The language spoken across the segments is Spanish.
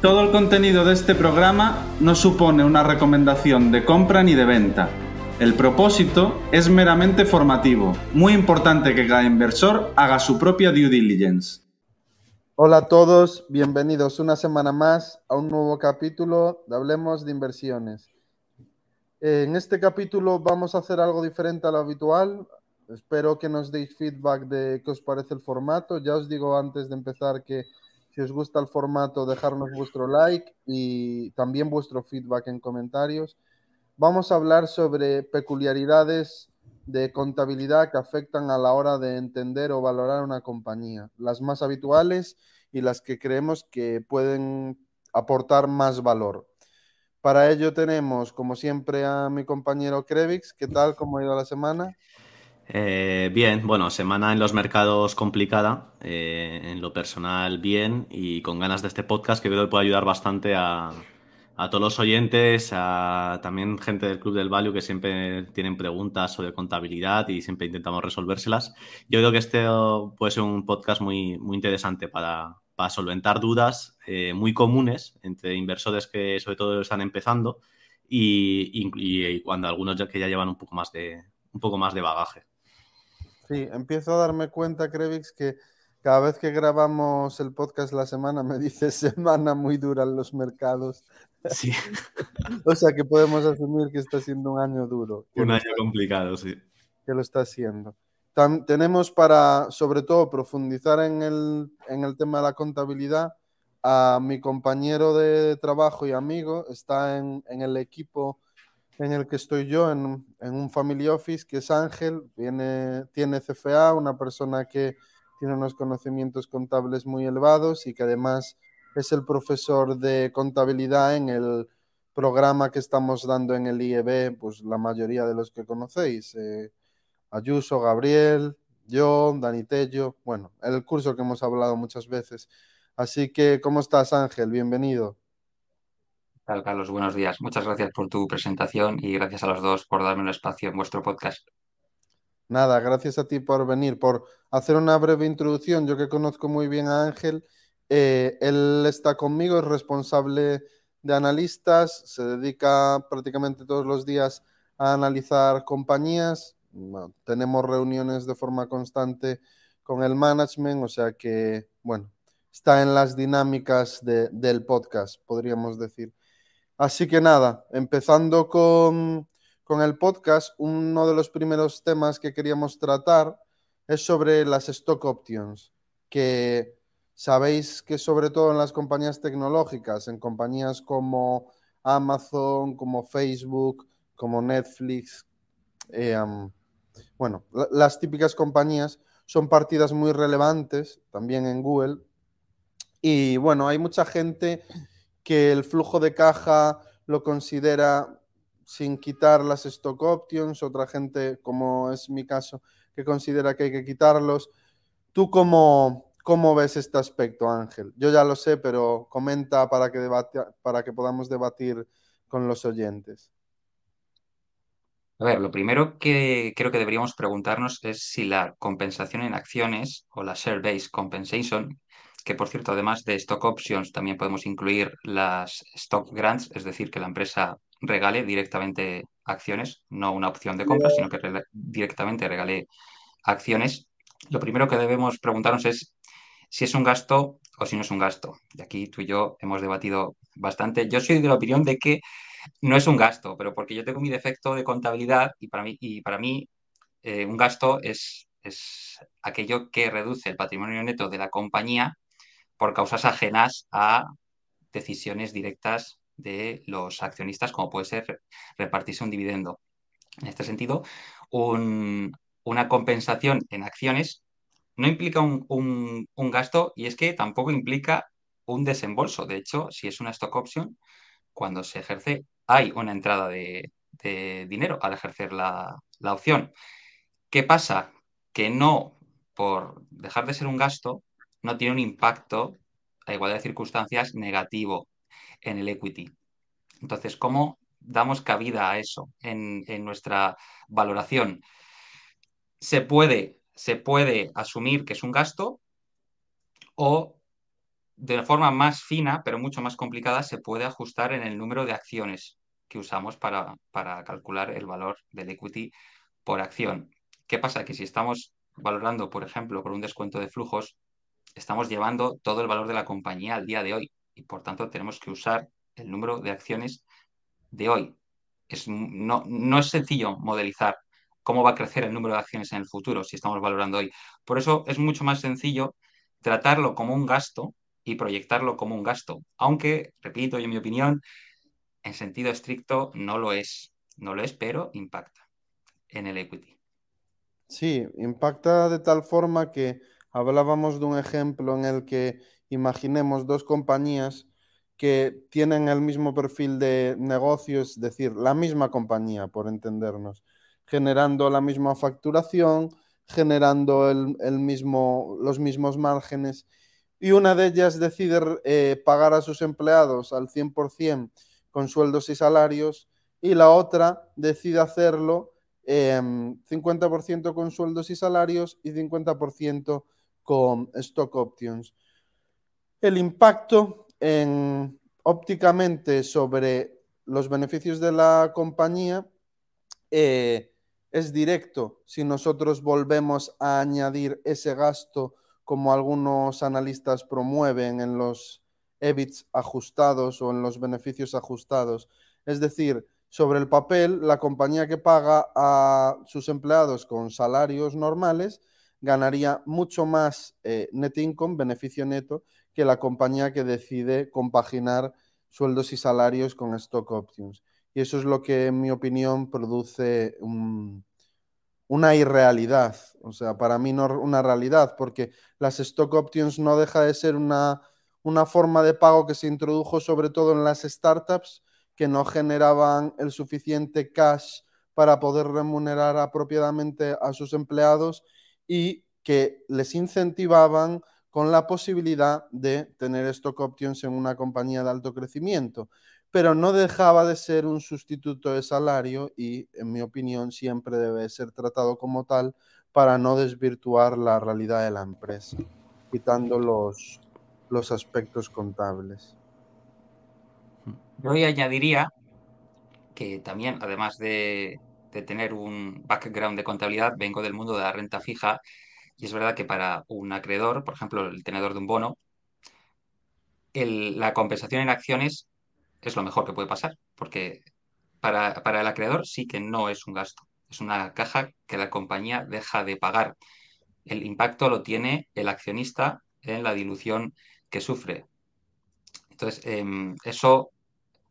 Todo el contenido de este programa no supone una recomendación de compra ni de venta. El propósito es meramente formativo. Muy importante que cada inversor haga su propia due diligence. Hola a todos, bienvenidos una semana más a un nuevo capítulo de Hablemos de Inversiones. En este capítulo vamos a hacer algo diferente a lo habitual. Espero que nos deis feedback de qué os parece el formato. Ya os digo antes de empezar que si os gusta el formato, dejarnos vuestro like y también vuestro feedback en comentarios. Vamos a hablar sobre peculiaridades de contabilidad que afectan a la hora de entender o valorar una compañía, las más habituales y las que creemos que pueden aportar más valor. Para ello tenemos, como siempre, a mi compañero Krevix. ¿Qué tal? ¿Cómo ha ido la semana? Eh, bien, bueno, semana en los mercados complicada, eh, en lo personal bien y con ganas de este podcast que creo que puede ayudar bastante a, todos los oyentes, a también gente del Club del Value que siempre tienen preguntas sobre contabilidad y siempre intentamos resolvérselas. Yo creo que este puede ser un podcast muy, interesante para, solventar dudas eh, muy comunes entre inversores que sobre todo están empezando y, cuando algunos que ya llevan un poco más de, un poco más de bagaje. Sí, empiezo a darme cuenta, Krevix, que cada vez que grabamos el podcast la semana me dice semana muy dura en los mercados. Sí. o sea que podemos asumir que está siendo un año duro. Un año complicado, sí. Que lo está haciendo. tenemos para, sobre todo, profundizar en el, en el tema de la contabilidad a mi compañero de trabajo y amigo, está en, en el equipo en el que estoy yo, en, un family office, que es Ángel, viene, tiene CFA, una persona que tiene unos conocimientos contables muy elevados y que además es el profesor de contabilidad en el programa que estamos dando en el IEB, pues la mayoría de los que conocéis, eh, Ayuso, Gabriel, yo, Dani Tello, bueno, el curso que hemos hablado muchas veces. Así que, ¿cómo estás Ángel? Bienvenido. Carlos? Buenos días. Muchas gracias por tu presentación y gracias a los dos por darme un espacio en vuestro podcast. Nada, gracias a ti por venir, por hacer una breve introducción. Yo que conozco muy bien a Ángel, eh, él está conmigo, es responsable de analistas, se dedica prácticamente todos los días a analizar compañías. tenemos reuniones de forma constante con el management, o sea que, bueno, está en las dinámicas del podcast, podríamos decir. Así que nada, empezando con, el podcast, uno de los primeros temas que queríamos tratar es sobre las stock options, que sabéis que sobre todo en las compañías tecnológicas, en compañías como Amazon, como Facebook, como Netflix, eh, bueno, las típicas compañías son partidas muy relevantes, también en Google. Y bueno, hay mucha gente que el flujo de caja lo considera sin quitar las stock options, otra gente, como es mi caso, que considera que hay que quitarlos. ¿Tú cómo, cómo ves este aspecto, Ángel? Yo ya lo sé, pero comenta para que, para que podamos debatir con los oyentes. A ver, lo primero que creo que deberíamos preguntarnos es si la compensación en acciones o la share-based compensation que por cierto, además de stock options, también podemos incluir las stock grants, es decir, que la empresa regale directamente acciones, no una opción de compra, sino que directamente regale acciones. Lo primero que debemos preguntarnos es si es un gasto o si no es un gasto. Y aquí tú y yo hemos debatido bastante. Yo soy de la opinión de que no es un gasto, pero porque yo tengo mi defecto de contabilidad y para mí, y para mí eh, un gasto es, es aquello que reduce el patrimonio neto de la compañía por causas ajenas a decisiones directas de los accionistas, como puede ser repartirse un dividendo. En este sentido, una compensación en acciones no implica un, gasto y es que tampoco implica un desembolso. De hecho, si es una stock option, cuando se ejerce hay una entrada de, dinero al ejercer la, opción. ¿Qué pasa? Que no, por dejar de ser un gasto, no tiene un impacto a igualdad de circunstancias negativo en el equity. Entonces, ¿cómo damos cabida a eso en, nuestra valoración? Se puede, se puede asumir que es un gasto o de forma más fina, pero mucho más complicada, se puede ajustar en el número de acciones que usamos para, para calcular el valor del equity por acción. ¿Qué pasa? Que si estamos valorando, por ejemplo, por un descuento de flujos, estamos llevando todo el valor de la compañía al día de hoy y por tanto tenemos que usar el número de acciones de hoy. Es, no, no es sencillo modelizar cómo va a crecer el número de acciones en el futuro si estamos valorando hoy. Por eso es mucho más sencillo tratarlo como un gasto y proyectarlo como un gasto. Aunque, repito, en mi opinión, en sentido estricto no lo es. No lo es, pero impacta en el equity. Sí, impacta de tal forma que hablábamos de un ejemplo en el que imaginemos dos compañías que tienen el mismo perfil de negocios, es decir, la misma compañía, por entendernos, generando la misma facturación, generando el, mismo, los mismos márgenes, y una de ellas decide eh, pagar a sus empleados al 100% con sueldos y salarios, y la otra decide hacerlo 50% con sueldos y salarios y 50% con stock options. El impacto en, ópticamente sobre los beneficios de la compañía eh, es directo si nosotros volvemos a añadir ese gasto como algunos analistas promueven en los EBITs ajustados o en los beneficios ajustados. Es decir, sobre el papel, la compañía que paga a sus empleados con salarios normales ganaría mucho más eh, net income, beneficio neto, que la compañía que decide compaginar sueldos y salarios con stock options. Y eso es lo que, en mi opinión, produce una irrealidad. O sea, para mí no una realidad, porque las stock options no deja de ser una, una forma de pago que se introdujo sobre todo en las startups que no generaban el suficiente cash para poder remunerar apropiadamente a sus empleados y que les incentivaban con la posibilidad de tener stock options en una compañía de alto crecimiento, pero no dejaba de ser un sustituto de salario y, en mi opinión, siempre debe ser tratado como tal para no desvirtuar la realidad de la empresa, quitando los, los aspectos contables. Yo añadiría que también, además de, de tener un background de contabilidad, vengo del mundo de la renta fija y es verdad que para un acreedor, por ejemplo, el tenedor de un bono, la compensación en acciones es lo mejor que puede pasar, porque para, el acreedor sí que no es un gasto, es una caja que la compañía deja de pagar. El impacto lo tiene el accionista en la dilución que sufre. Entonces, em, eso,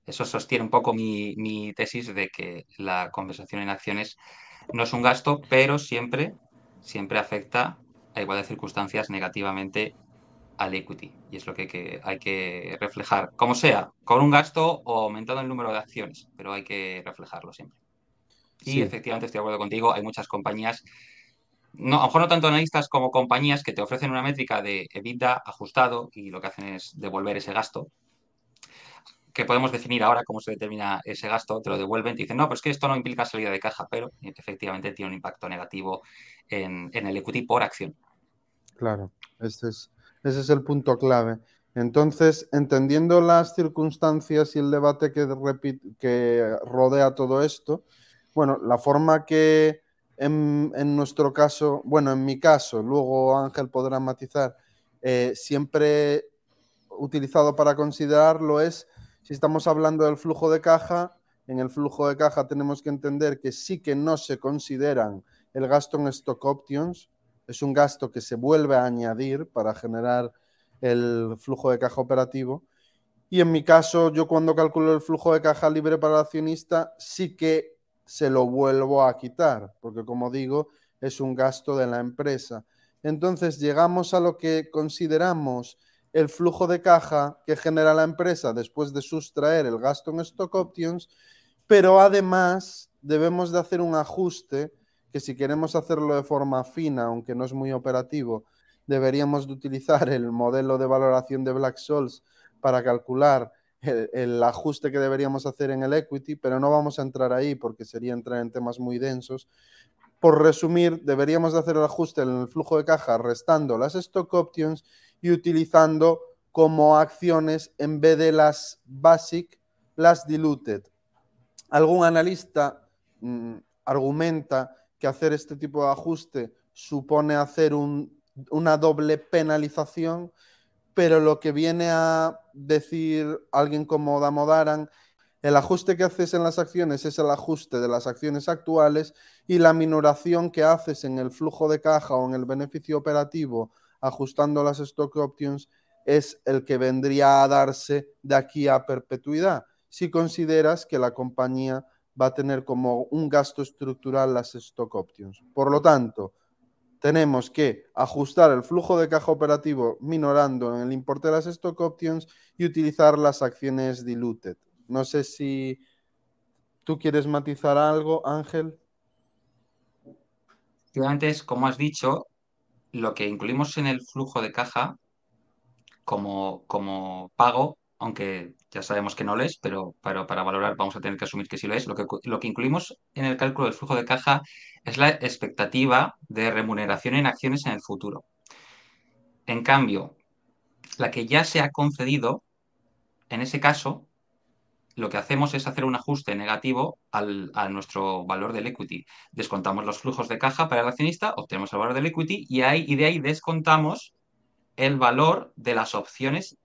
eso sostiene un poco mi, mi tesis de que la compensación en acciones no es un gasto, pero siempre siempre afecta a igual de circunstancias negativamente al equity. Y es lo que, hay que reflejar, como sea, con un gasto o aumentando el número de acciones, pero hay que reflejarlo siempre. Y efectivamente estoy de acuerdo contigo, hay muchas compañías, no, a lo mejor no tanto analistas como compañías que te ofrecen una métrica de EBITDA ajustado y lo que hacen es devolver ese gasto, que podemos definir ahora cómo se determina ese gasto, te lo devuelven, te dicen, no, pues que esto no implica salida de caja, pero efectivamente tiene un impacto negativo en, el equity por acción. Claro, ese es, ese es el punto clave. Entonces, entendiendo las circunstancias y el debate que, que rodea todo esto, bueno, la forma que en, nuestro caso, bueno, en mi caso, luego Ángel podrá matizar, eh, siempre utilizado para considerarlo es si estamos hablando del flujo de caja, en el flujo de caja tenemos que entender que sí que no se consideran el gasto en stock options, es un gasto que se vuelve a añadir para generar el flujo de caja operativo. Y en mi caso, yo cuando calculo el flujo de caja libre para el accionista, sí que se lo vuelvo a quitar, porque como digo, es un gasto de la empresa. Entonces llegamos a lo que consideramos el flujo de caja que genera la empresa después de sustraer el gasto en stock options, pero además debemos de hacer un ajuste que si queremos hacerlo de forma fina, aunque no es muy operativo, deberíamos de utilizar el modelo de valoración de Black Souls para calcular el, ajuste que deberíamos hacer en el equity, pero no vamos a entrar ahí porque sería entrar en temas muy densos. Por resumir, deberíamos de hacer el ajuste en el flujo de caja restando las stock options y utilizando como acciones en vez de las basic, las diluted. Algún analista mm, argumenta que hacer este tipo de ajuste supone hacer una doble penalización pero lo que viene a decir alguien como Damodaran, el ajuste que haces en las acciones es el ajuste de las acciones actuales y la minoración que haces en el flujo de caja o en el beneficio operativo ajustando las stock options es el que vendría a darse de aquí a perpetuidad, si consideras que la compañía va a tener como un gasto estructural las stock options. Por lo tanto, tenemos que ajustar el flujo de caja operativo minorando el importe de las stock options y utilizar las acciones diluted. No sé si tú quieres matizar algo, Ángel. Antes, como has dicho, lo que incluimos en el flujo de caja como, como pago aunque ya sabemos que no lo es, pero, para valorar vamos a tener que asumir que sí lo es. Lo que, lo que incluimos en el cálculo del flujo de caja es la expectativa de remuneración en acciones en el futuro. En cambio, la que ya se ha concedido, en ese caso, lo que hacemos es hacer un ajuste negativo al, a nuestro valor del equity. Descontamos los flujos de caja para el accionista, obtenemos el valor del equity y, ahí, y de ahí descontamos el valor de las opciones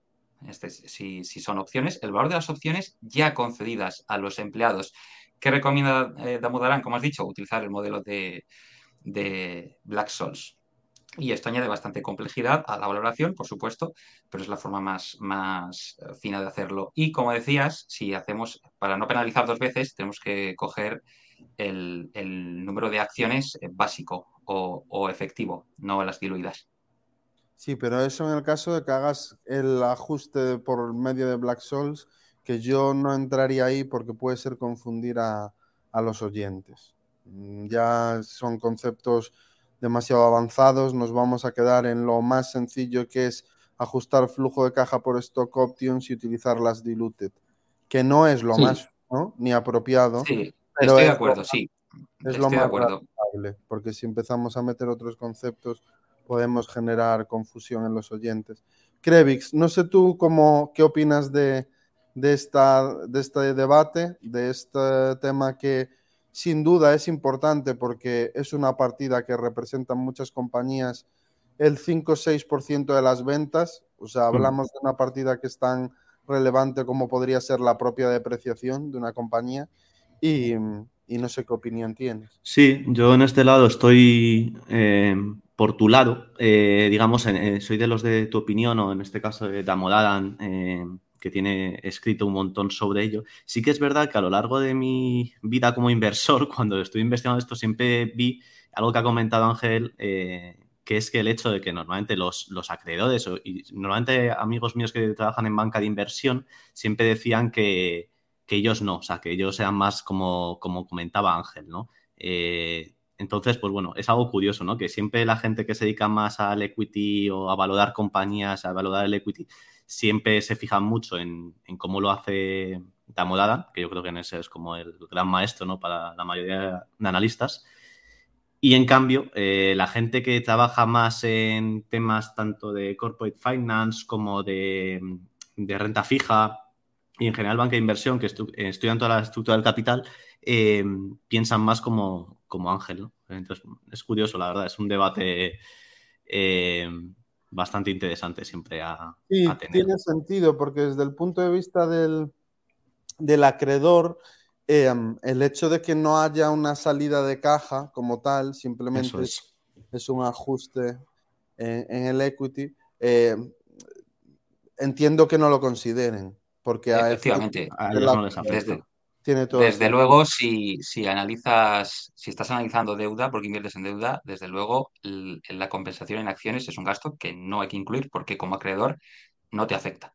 este, si, son opciones, el valor de las opciones ya concedidas a los empleados. ¿Qué recomienda eh, Damodaran, como has dicho? Utilizar el modelo de, Black Souls. Y esto añade bastante complejidad a la valoración, por supuesto, pero es la forma más, más eh, fina de hacerlo. Y como decías, si hacemos, para no penalizar dos veces, tenemos que coger el, número de acciones eh, básico o, o efectivo, no las diluidas. Sí, pero eso en el caso de que hagas el ajuste por medio de Black Souls, que yo no entraría ahí porque puede ser confundir a, los oyentes. Mm, ya son conceptos demasiado avanzados, nos vamos a quedar en lo más sencillo que es ajustar flujo de caja por stock options y utilizar las diluted, que no es lo más ni apropiado. Sí, estoy de acuerdo, sí. Es lo más de porque si empezamos a meter otros conceptos, podemos generar confusión en los oyentes. Krevix, no sé tú cómo, qué opinas de, esta, de este debate, de este tema que sin duda es importante porque es una partida que representa muchas compañías el 5 6% de las ventas. O sea, hablamos de una partida que es tan relevante como podría ser la propia depreciación de una compañía. Y, no sé qué opinión tienes. Sí, yo en este lado estoy eh, por tu lado, eh, digamos, eh, soy de los de tu opinión, o en este caso de Damodaran, que tiene escrito un montón sobre ello. Sí que es verdad que a lo largo de mi vida como inversor, cuando estoy investigando esto, siempre vi algo que ha comentado Ángel, que es que el hecho de que normalmente los, los acreedores y normalmente amigos míos que trabajan en banca de inversión siempre decían que, que ellos no, o sea, que ellos sean más como, como comentaba Ángel, ¿no? Entonces, pues bueno, es algo curioso, ¿no? Que siempre la gente que se dedica más al equity o a valorar compañías, a valorar el equity, siempre se fija mucho en, cómo lo hace Damodada, que yo creo que en ese es como el gran maestro, ¿no? Para la mayoría de analistas. Y en cambio, eh, la gente que trabaja más en temas tanto de corporate finance como de, renta fija y en general banca de inversión, que estudian toda la estructura del capital, eh, piensan más como, como Ángel. Entonces, es curioso, la verdad, es un debate eh, bastante interesante siempre a, sí, Tiene sentido, porque desde el punto de vista del, del acreedor, em, el hecho de que no haya una salida de caja como tal, simplemente es. un ajuste en, el equity. Em, entiendo que no lo consideren, porque efectivamente a, ellos no les afecta. Desde luego, si, analizas, si estás analizando deuda, porque inviertes en deuda, desde luego la compensación en acciones es un gasto que no hay que incluir porque como acreedor no te afecta.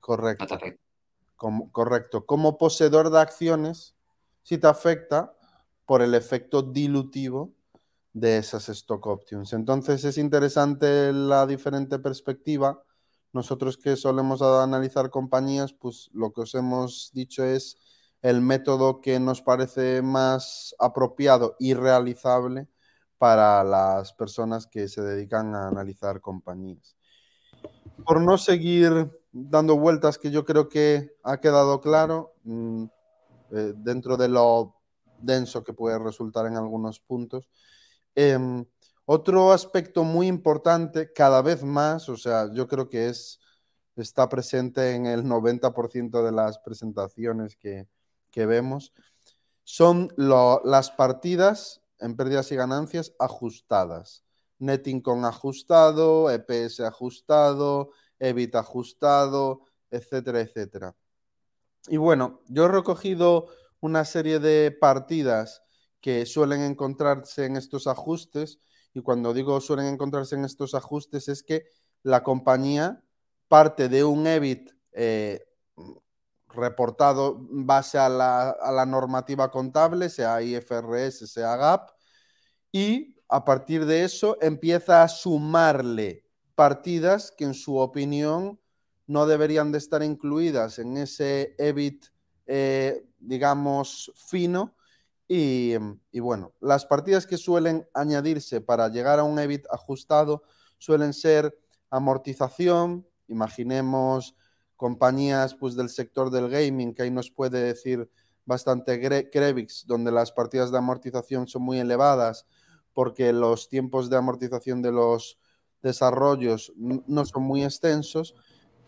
Correcto. Como, correcto. Como poseedor de acciones, sí te afecta por el efecto dilutivo de esas stock options. Entonces es interesante la diferente perspectiva. Nosotros que solemos analizar compañías, pues lo que os hemos dicho es el método que nos parece más apropiado y realizable para las personas que se dedican a analizar compañías. Por no seguir dando vueltas, que yo creo que ha quedado claro, mm, eh, dentro de lo denso que puede resultar en algunos puntos. Em, otro aspecto muy importante, cada vez más, o sea, yo creo que es, está presente en el 90% de las presentaciones que, que vemos son las partidas en pérdidas y ganancias ajustadas. Net income ajustado, EPS ajustado, EBIT ajustado, etcétera, etcétera. Y bueno, yo he recogido una serie de partidas que suelen encontrarse en estos ajustes y cuando digo suelen encontrarse en estos ajustes es que la compañía parte de un EBIT reportado base a la, normativa contable, sea IFRS, sea GAP, y a partir de eso empieza a sumarle partidas que en su opinión no deberían de estar incluidas en ese EBIT, eh, digamos, fino. Y, y, bueno, las partidas que suelen añadirse para llegar a un EBIT ajustado suelen ser amortización, imaginemos compañías pues, del sector del gaming, que ahí nos puede decir bastante Crevix, donde las partidas de amortización son muy elevadas porque los tiempos de amortización de los desarrollos no son muy extensos.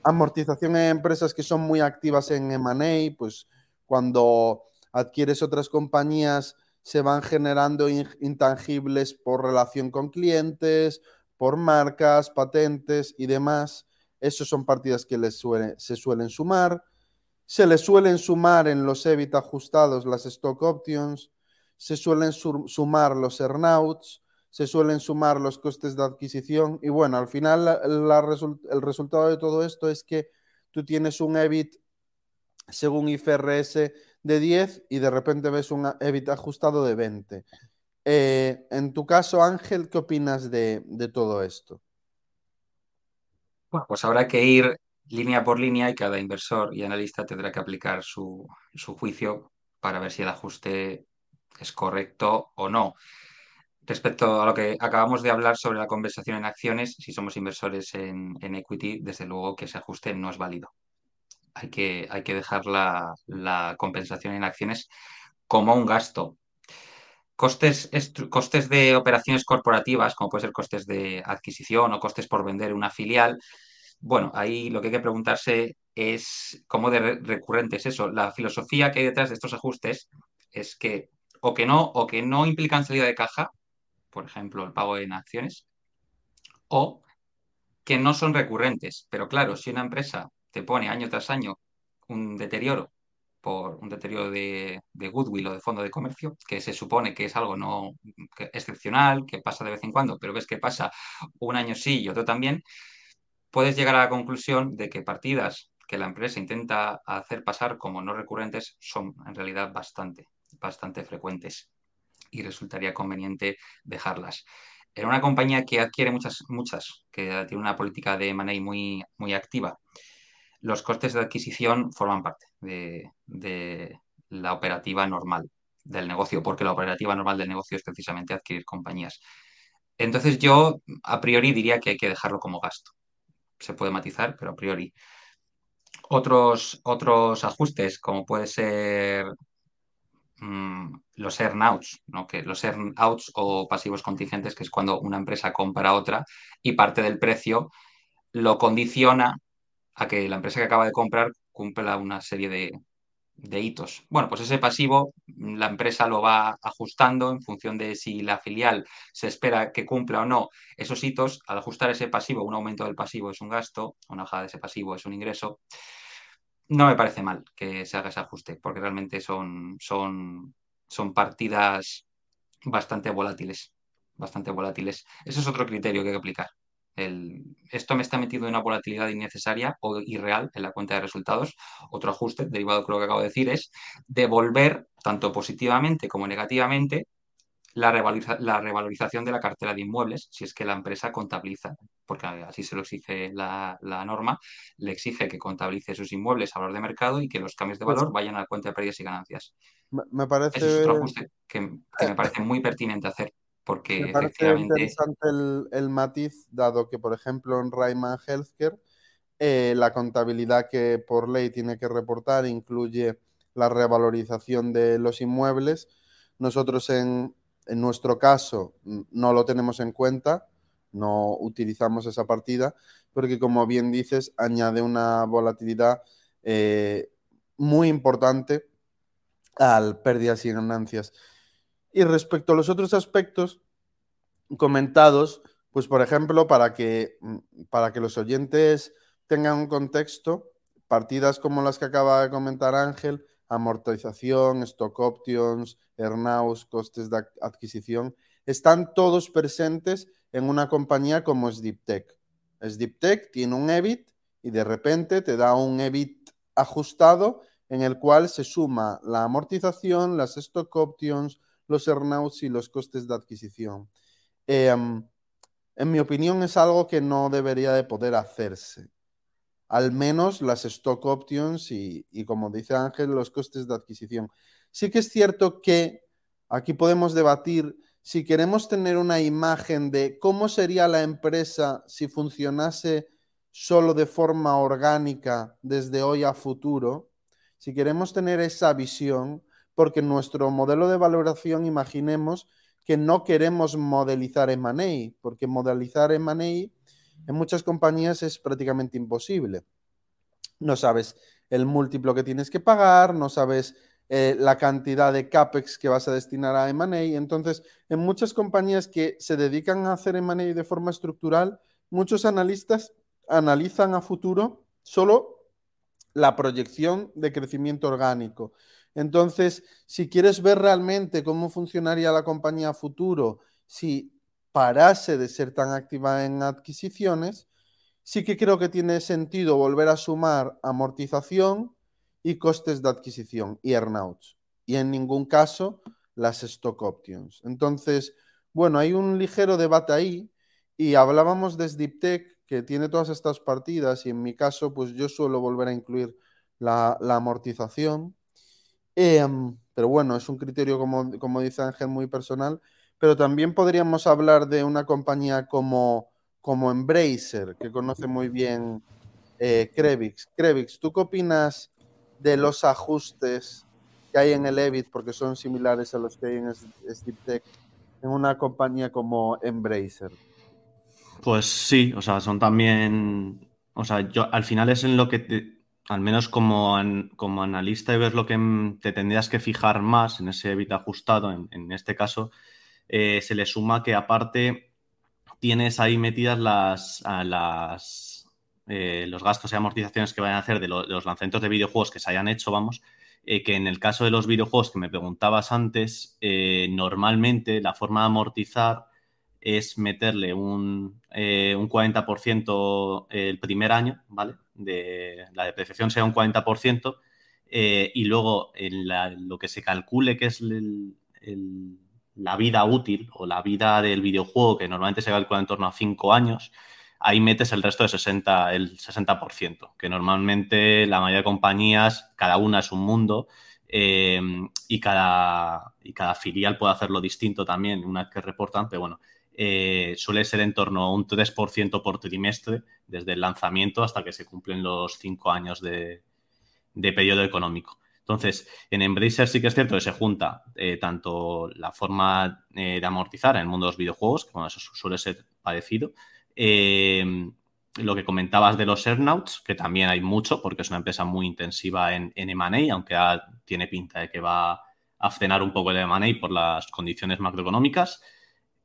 Amortización en empresas que son muy activas en M&A, pues cuando adquieres otras compañías se van generando intangibles por relación con clientes, por marcas, patentes y demás. Esas son partidas que se suelen sumar. Se les suelen sumar en los EBIT ajustados las stock options, se suelen sumar los earnouts, se suelen sumar los costes de adquisición y bueno, al final el resultado de todo esto es que tú tienes un EBIT según IFRS de 10 y de repente ves un EBIT ajustado de 20. Eh, en tu caso, Ángel, ¿qué opinas de todo esto? Pues habrá que ir línea por línea y cada inversor y analista tendrá que aplicar su, juicio para ver si el ajuste es correcto o no. Respecto a lo que acabamos de hablar sobre la conversación en acciones, si somos inversores en, equity, desde luego que ese ajuste no es válido. Hay que, hay que dejar la, la compensación en acciones como un gasto costes, costes de operaciones corporativas, como puede ser costes de adquisición o costes por vender una filial, bueno, ahí lo que hay que preguntarse es cómo de recurrente es eso. La filosofía que hay detrás de estos ajustes es que o que no, o que no implican salida de caja, por ejemplo, el pago en acciones, o que no son recurrentes. Pero claro, si una empresa te pone año tras año un deterioro por un deterioro de, goodwill o de fondo de comercio, que se supone que es algo no excepcional, que pasa de vez en cuando, pero ves que pasa un año sí y otro también, puedes llegar a la conclusión de que partidas que la empresa intenta hacer pasar como no recurrentes son en realidad bastante, bastante frecuentes y resultaría conveniente dejarlas. En una compañía que adquiere muchas, muchas, que tiene una política de M&A muy, muy activa, los costes de adquisición forman parte de, la operativa normal del negocio, porque la operativa normal del negocio es precisamente adquirir compañías. Entonces yo a priori diría que hay que dejarlo como gasto. Se puede matizar, pero a priori. Otros, otros ajustes, como puede ser mm, los earnouts, los earnouts o pasivos contingentes, que es cuando una empresa compra otra y parte del precio lo condiciona a que la empresa que acaba de comprar cumpla una serie de, hitos. Bueno, pues ese pasivo la empresa lo va ajustando en función de si la filial se espera que cumpla o no esos hitos. Al ajustar ese pasivo, un aumento del pasivo es un gasto, una bajada de ese pasivo es un ingreso. No me parece mal que se haga ese ajuste, porque realmente son, son, son partidas bastante volátiles, bastante volátiles. Ese es otro criterio que hay que aplicar esto me está metiendo en una volatilidad innecesaria o irreal en la cuenta de resultados. Otro ajuste derivado de lo que acabo de decir es devolver, tanto positivamente como negativamente, la, revalorización de la cartera de inmuebles, si es que la empresa contabiliza, porque así se lo exige la, norma, le exige que contabilice sus inmuebles a valor de mercado y que los cambios de pues valor vayan a la cuenta de pérdidas y ganancias. Me, parece... es otro ajuste que, me parece muy pertinente hacer. Porque me parece interesante el, matiz, dado que, por ejemplo, en Rayman Healthcare, eh, la contabilidad que por ley tiene que reportar incluye la revalorización de los inmuebles. Nosotros en, en nuestro caso no lo tenemos en cuenta, no utilizamos esa partida, porque como bien dices, añade una volatilidad eh, muy importante al pérdidas y ganancias. Y respecto a los otros aspectos comentados, pues por ejemplo, para que, para que los oyentes tengan un contexto, partidas como las que acaba de comentar Ángel, amortización, stock options, earnouts, costes de adquisición, están todos presentes en una compañía como SDipTech. SDipTech tiene un EBIT y de repente te da un EBIT ajustado en el cual se suma la amortización, las stock options, los earnouts y los costes de adquisición. Em, en mi opinión es algo que no debería de poder hacerse al menos las stock options y, como dice Ángel, los costes de adquisición. Sí que es cierto que aquí podemos debatir si queremos tener una imagen de cómo sería la empresa si funcionase solo de forma orgánica desde hoy a futuro, si queremos tener esa visión, porque nuestro modelo de valoración imaginemos que no queremos modelizar M&A, porque modelizar M&A en muchas compañías es prácticamente imposible. No sabes el múltiplo que tienes que pagar, no sabes eh, la cantidad de CAPEX que vas a destinar a M&A. Entonces, en muchas compañías que se dedican a hacer M&A de forma estructural, muchos analistas analizan a futuro solo la proyección de crecimiento orgánico. Entonces, si quieres ver realmente cómo funcionaría la compañía a futuro, si parase de ser tan activa en adquisiciones, sí que creo que tiene sentido volver a sumar amortización y costes de adquisición y earnouts. Y en ningún caso las stock options. Entonces, bueno, hay un ligero debate ahí y hablábamos de Sniptech que tiene todas estas partidas y en mi caso, pues yo suelo volver a incluir la, amortización. Em, pero bueno, es un criterio, como, como dice Ángel, muy personal pero también podríamos hablar de una compañía como, como Embracer, que conoce muy bien eh, Crevix. Crevix, ¿tú qué opinas de los ajustes que hay en el EBIT, porque son similares a los que hay en SleepTech, en una compañía como Embracer? Pues sí, o sea, son también, o sea, yo al final es en lo que al menos como, como analista y ves lo que te tendrías que fijar más en ese EBIT ajustado, en, en este caso, eh, se le suma que aparte tienes ahí metidas las, las eh, los gastos y amortizaciones que vayan a hacer de, los lanzamientos de videojuegos que se hayan hecho, vamos, eh, que en el caso de los videojuegos que me preguntabas antes, normalmente la forma de amortizar es meterle un, un 40% el primer año, ¿vale? De, la depreciación sea un 40% y luego en lo que se calcule que es la vida útil o la vida del videojuego, que normalmente se calcula en torno a 5 años, ahí metes el resto de 60, el 60%, que normalmente la mayoría de compañías, cada una es un mundo eh, y, cada, y cada filial puede hacerlo distinto también una vez que reportan, pero bueno, eh, suele ser en torno a un 3% por trimestre desde el lanzamiento hasta que se cumplen los 5 años de periodo económico. Entonces, en Embracer sí que es cierto que se junta eh, tanto la forma eh, de amortizar en el mundo de los videojuegos, que bueno, eso suele ser parecido, lo que comentabas de los earnouts, que también hay mucho, porque es una empresa muy intensiva en, en M&A, aunque tiene pinta de que va a frenar un poco el M&A por las condiciones macroeconómicas.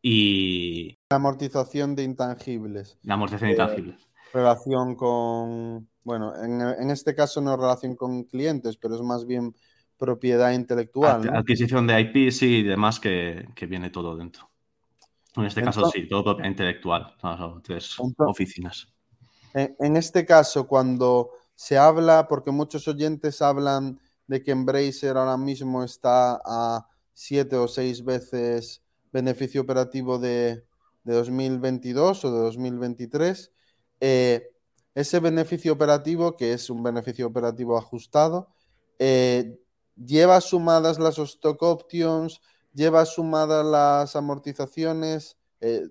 Y... La amortización de intangibles. La amortización de intangibles. Relación con bueno, en, este caso no relación con clientes, pero es más bien propiedad intelectual. Adquisición de IPs y demás que, viene todo dentro. En este caso sí, todo propiedad intelectual, tres oficinas. En, este caso, cuando se habla, porque muchos oyentes hablan de que Embracer ahora mismo está a siete o seis veces beneficio operativo de, 2022 o de 2023, eh, ese beneficio operativo, que es un beneficio operativo ajustado, eh, lleva sumadas las stock options, lleva sumadas las amortizaciones. Eh,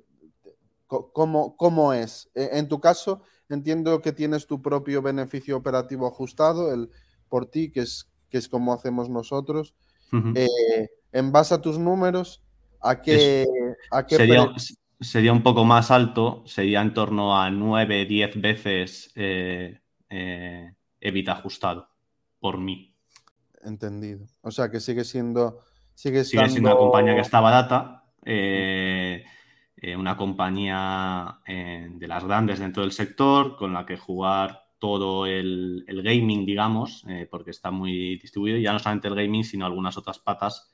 ¿cómo, ¿cómo, es? en tu caso, entiendo que tienes tu propio beneficio operativo ajustado, el por ti, que es, que es como hacemos nosotros. Eh, en base a tus números, ¿a qué, a qué sería, sería, un poco más alto, sería en torno a 9, 10 veces eh, eh, evita ajustado por mí. Entendido. O sea que sigue siendo. Sigue, sigue siendo una compañía que está barata. Eh, eh, una compañía eh, de las grandes dentro del sector con la que jugar todo el, gaming, digamos, eh, porque está muy distribuido, ya no solamente el gaming, sino algunas otras patas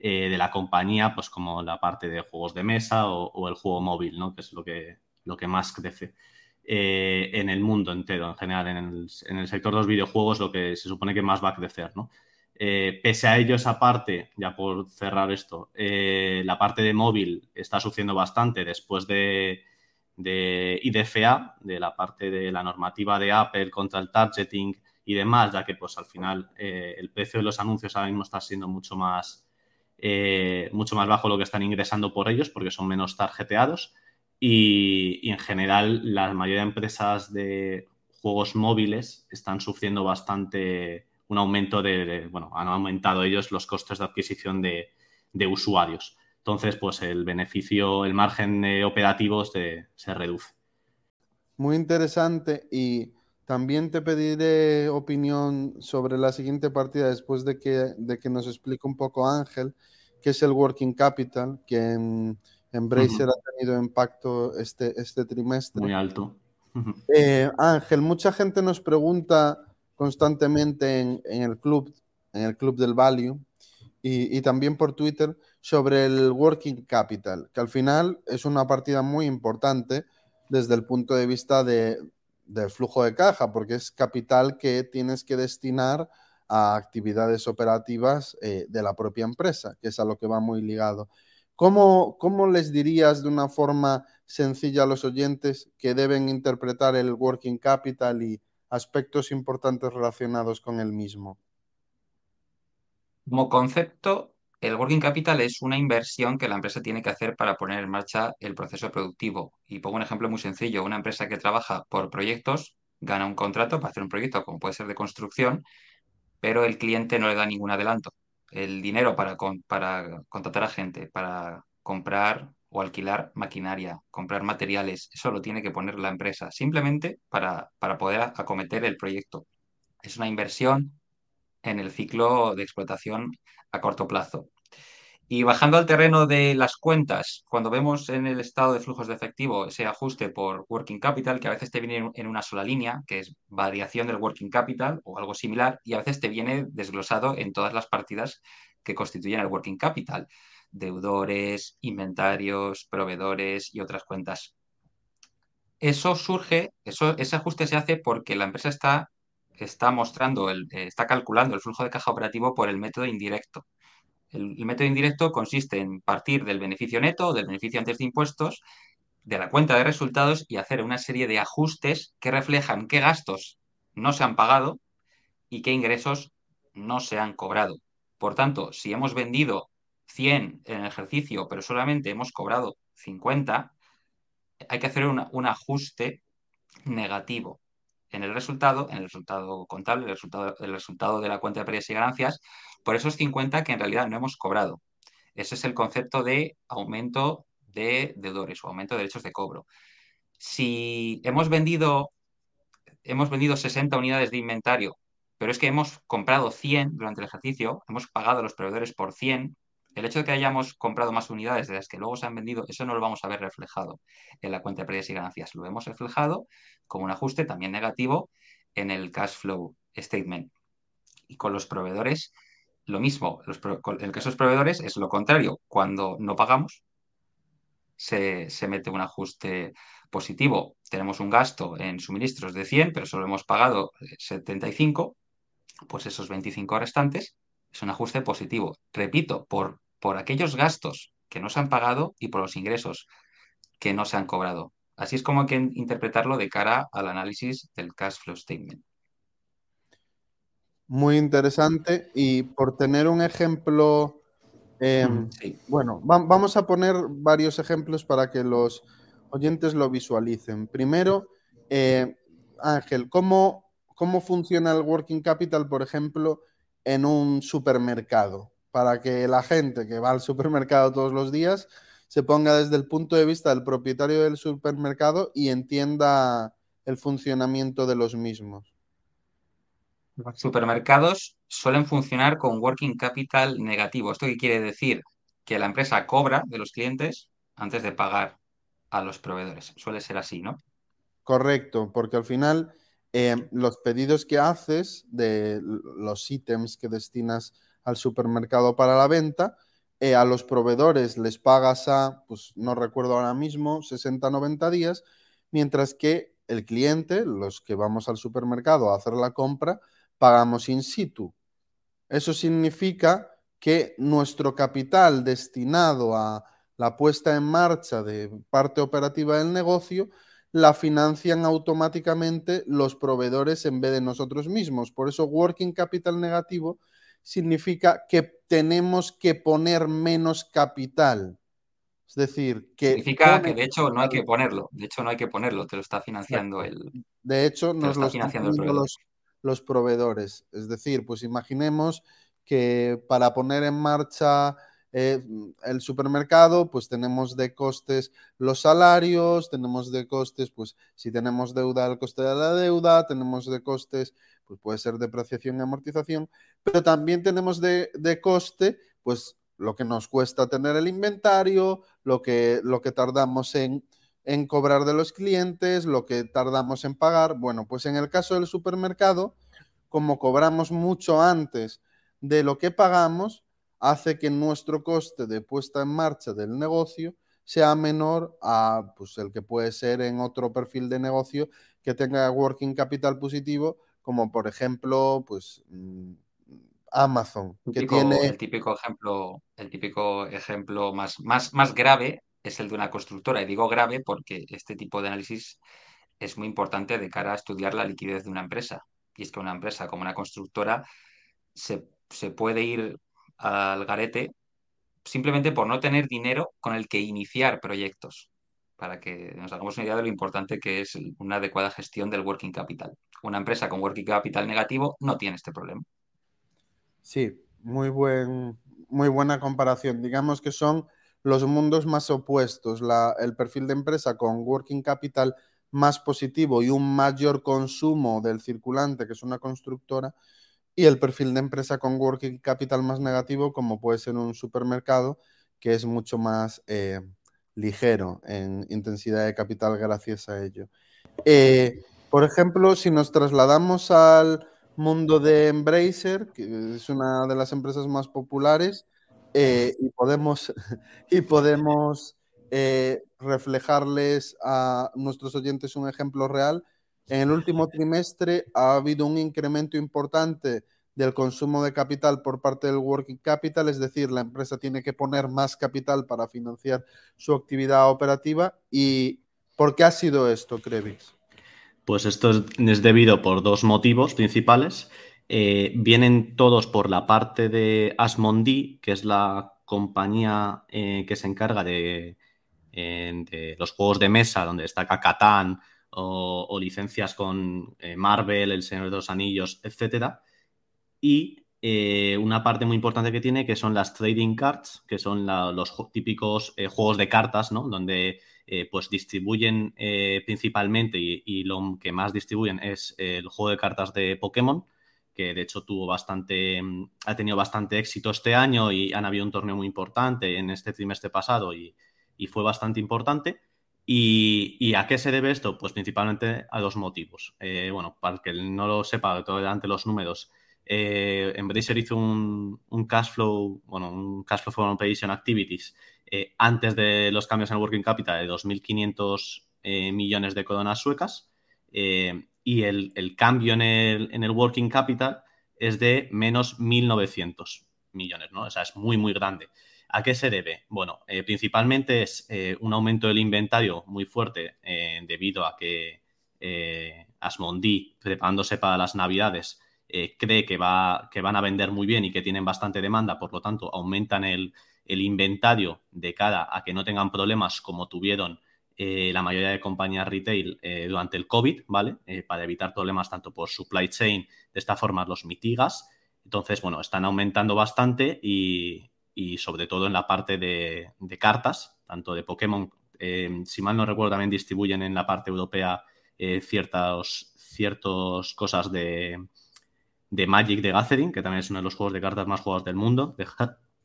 de la compañía, pues como la parte de juegos de mesa o, el juego móvil, ¿no? que es lo que, lo que más crece en el mundo entero, en general, en el, en el sector de los videojuegos, lo que se supone que más va a crecer. ¿no? Eh, pese a ello, esa parte, ya por cerrar esto, eh, la parte de móvil está sufriendo bastante después de, IDFA, de la parte de la normativa de Apple contra el targeting y demás, ya que pues al final eh, el precio de los anuncios ahora mismo está siendo mucho más, mucho más bajo lo que están ingresando por ellos porque son menos tarjeteados y, en general la mayoría de empresas de juegos móviles están sufriendo bastante un aumento de, bueno, han aumentado ellos los costes de adquisición de, usuarios. Entonces, pues el beneficio, el margen operativo se, reduce. Muy interesante y también te pediré opinión sobre la siguiente partida después de que, de que nos explique un poco Ángel, que es el Working Capital, que en, en Bracer ha tenido impacto este, este trimestre. Muy alto. Eh, Ángel, mucha gente nos pregunta constantemente en, el club, en el club del Value y, también por Twitter sobre el Working Capital, que al final es una partida muy importante desde el punto de vista de, del flujo de caja, porque es capital que tienes que destinar a actividades operativas eh, de la propia empresa, que es a lo que va muy ligado. ¿Cómo, ¿Cómo, les dirías de una forma sencilla a los oyentes que deben interpretar el working capital y, aspectos importantes relacionados con el mismo? Como concepto, el working capital es una inversión que la empresa tiene que hacer para poner en marcha el proceso productivo. Y pongo un ejemplo muy sencillo. Una empresa que trabaja por proyectos gana un contrato para hacer un proyecto, como puede ser de construcción, pero el cliente no le da ningún adelanto. El dinero para, contratar a gente, para comprar o alquilar maquinaria, comprar materiales, eso lo tiene que poner la empresa, simplemente para poder acometer el proyecto. Es una inversión en el ciclo de explotación a corto plazo. Y bajando al terreno de las cuentas, cuando vemos en el estado de flujos de efectivo ese ajuste por working capital, que a veces te viene en una sola línea, que es variación del working capital o algo similar, y a veces te viene desglosado en todas las partidas que constituyen el working capital deudores, inventarios, proveedores y otras cuentas. Eso surge, eso, ese ajuste se hace porque la empresa está, está mostrando, el, eh, está calculando el flujo de caja operativo por el método indirecto. El, método indirecto consiste en partir del beneficio neto, del beneficio antes de impuestos, de la cuenta de resultados y hacer una serie de ajustes que reflejan qué gastos no se han pagado y qué ingresos no se han cobrado. Por tanto, si hemos vendido 100 en el ejercicio, pero solamente hemos cobrado 50, hay que hacer un ajuste negativo en el resultado, en el resultado contable, el resultado, el resultado de la cuenta de pérdidas y ganancias, por esos 50 que en realidad no hemos cobrado. Ese es el concepto de aumento de deudores o aumento de derechos de cobro. Si hemos vendido, hemos vendido 60 unidades de inventario, pero es que hemos comprado 100 durante el ejercicio, hemos pagado a los proveedores por 100, el hecho de que hayamos comprado más unidades de las que luego se han vendido, eso no lo vamos a ver reflejado en la cuenta de pérdidas y ganancias. Lo hemos reflejado como un ajuste también negativo en el cash flow statement. Y con los proveedores, lo mismo. en el caso de los proveedores es lo contrario. Cuando no pagamos, se, se mete un ajuste positivo. Tenemos un gasto en suministros de 100, pero solo hemos pagado 75, pues esos 25 restantes es un ajuste positivo. Repito, por, por aquellos gastos que no se han pagado y por los ingresos que no se han cobrado. Así es como hay que interpretarlo de cara al análisis del cash flow statement. Muy interesante. Y por tener un ejemplo, em, bueno, vamos a poner varios ejemplos para que los oyentes lo visualicen. Primero, eh, Ángel, ¿cómo, ¿cómo funciona el working capital, por ejemplo, en un supermercado? Para que la gente que va al supermercado todos los días se ponga desde el punto de vista del propietario del supermercado y entienda el funcionamiento de los mismos. Los supermercados suelen funcionar con working capital negativo. ¿Esto qué quiere decir? Que la empresa cobra de los clientes antes de pagar a los proveedores. Suele ser así, ¿no? Correcto, porque al final eh, los pedidos que haces de los ítems que destinas al supermercado para la venta, eh, a los proveedores les pagas a, pues no recuerdo ahora mismo, 60, 90 días, mientras que el cliente, los que vamos al supermercado a hacer la compra, pagamos in situ. Eso significa que nuestro capital destinado a la puesta en marcha de parte operativa del negocio la financian automáticamente los proveedores en vez de nosotros mismos. Por eso working capital negativo significa que tenemos que poner menos capital. Es decir, que... Significa que de hecho no hay que ponerlo, de hecho no hay que ponerlo, te lo está financiando el... De hecho, nos lo, están financiando los, los proveedores. Es decir, pues imaginemos que para poner en marcha eh, el supermercado, pues tenemos de costes los salarios, tenemos de costes, pues si tenemos deuda, el coste de la deuda, tenemos de costes, pues puede ser depreciación y amortización, pero también tenemos de, coste, pues lo que nos cuesta tener el inventario, lo que, lo que tardamos en, en cobrar de los clientes, lo que tardamos en pagar. Bueno, pues en el caso del supermercado, como cobramos mucho antes de lo que pagamos, hace que nuestro coste de puesta en marcha del negocio sea menor a pues, el que puede ser en otro perfil de negocio que tenga working capital positivo, como por ejemplo, pues mm, Amazon, que tiene el típico ejemplo, el típico ejemplo más, más, más grave es el de una constructora. Y digo grave porque este tipo de análisis es muy importante de cara a estudiar la liquidez de una empresa. Y es que una empresa como una constructora se, se puede ir al garete simplemente por no tener dinero con el que iniciar proyectos, para que nos hagamos una idea de lo importante que es una adecuada gestión del working capital. Una empresa con working capital negativo no tiene este problema. Sí, muy, buen, muy buena comparación. Digamos que son los mundos más opuestos, el perfil de empresa con working capital más positivo y un mayor consumo del circulante, que es una constructora, y el perfil de empresa con working capital más negativo, como puede ser un supermercado, que es mucho más eh, ligero en intensidad de capital gracias a ello. Eh, por ejemplo, si nos trasladamos al mundo de Embracer, que es una de las empresas más populares, eh, y podemos, y podemos reflejarles a nuestros oyentes un ejemplo real, en el último trimestre ha habido un incremento importante del consumo de capital por parte del working capital, es decir, la empresa tiene que poner más capital para financiar su actividad operativa. ¿Y por qué ha sido esto, Crevis? Pues esto es debido por dos motivos principales. Eh, vienen todos por la parte de Asmondi, que es la compañía eh, que se encarga de, eh, de, los juegos de mesa, donde destaca Catán, o, licencias con eh, Marvel, El Señor de los Anillos, etcétera. Y eh, una parte muy importante que tiene que son las trading cards, que son los típicos eh, juegos de cartas, ¿no? Donde pues distribuyen principalmente y, lo que más distribuyen es el juego de cartas de Pokémon, que de hecho tuvo bastante, ha tenido bastante éxito este año y han habido un torneo muy importante en este trimestre pasado y fue bastante importante. ¿Y, a qué se debe esto? Pues principalmente a dos motivos. Eh, bueno, para el que no lo sepa, todo delante los números, eh, Embracer hizo un, cash flow, bueno, un cash flow from operation activities eh, antes de los cambios en el working capital de 2.500 eh, millones de coronas suecas y el, cambio en el, en el, working capital es de menos 1.900 millones, ¿no? O sea, es muy, muy grande. ¿A qué se debe? Bueno, principalmente es un aumento del inventario muy fuerte debido a que Asmondi, preparándose para las navidades, eh, cree que, va, que van a vender muy bien y que tienen bastante demanda, por lo tanto, aumentan el, inventario de cara a que no tengan problemas como tuvieron eh, la mayoría de compañías retail eh, durante el COVID, ¿vale? para evitar problemas tanto por supply chain, de esta forma los mitigas. Entonces, bueno, están aumentando bastante y, sobre todo en la parte de, cartas, tanto de Pokémon, si mal no recuerdo, también distribuyen en la parte europea ciertas, ciertas cosas de, Magic de Gathering, que también es uno de los juegos de cartas más jugados del mundo, de,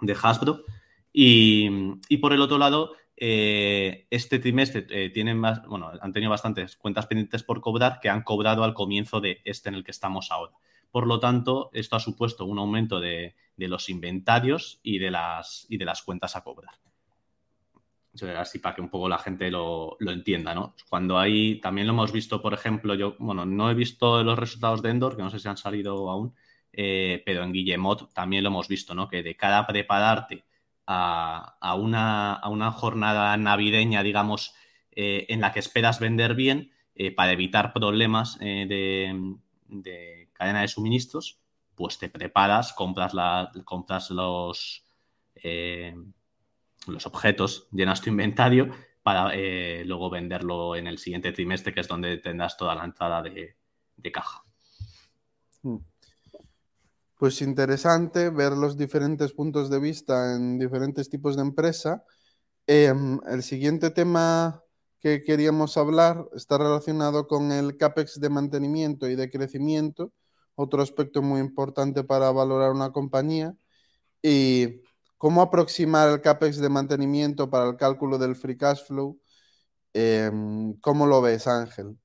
de Hasbro. Y, por el otro lado, eh, este trimestre eh, tienen más, bueno, han tenido bastantes cuentas pendientes por cobrar que han cobrado al comienzo de este en el que estamos ahora. Por lo tanto, esto ha supuesto un aumento de, los inventarios y de, las, y de las cuentas a cobrar así para que un poco la gente lo, entienda, ¿no? Cuando hay, también lo hemos visto, por ejemplo, yo, bueno, no he visto los resultados de Endor, que no sé si han salido aún, eh, pero en Guillemot también lo hemos visto, ¿no? Que de cada prepararte a, una, jornada navideña, digamos, eh, en la que esperas vender bien, eh, para evitar problemas de, cadena de suministros, pues te preparas, compras, la, compras los los objetos, llenas tu inventario para eh, luego venderlo en el siguiente trimestre, que es donde tendrás toda la entrada de, caja. Hmm. Pues interesante ver los diferentes puntos de vista en diferentes tipos de empresa. Em, el siguiente tema que queríamos hablar está relacionado con el CAPEX de mantenimiento y de crecimiento, otro aspecto muy importante para valorar una compañía. Y ¿Cómo aproximar el CAPEX de mantenimiento para el cálculo del free cash flow? Em, ¿Cómo lo ves, Ángel?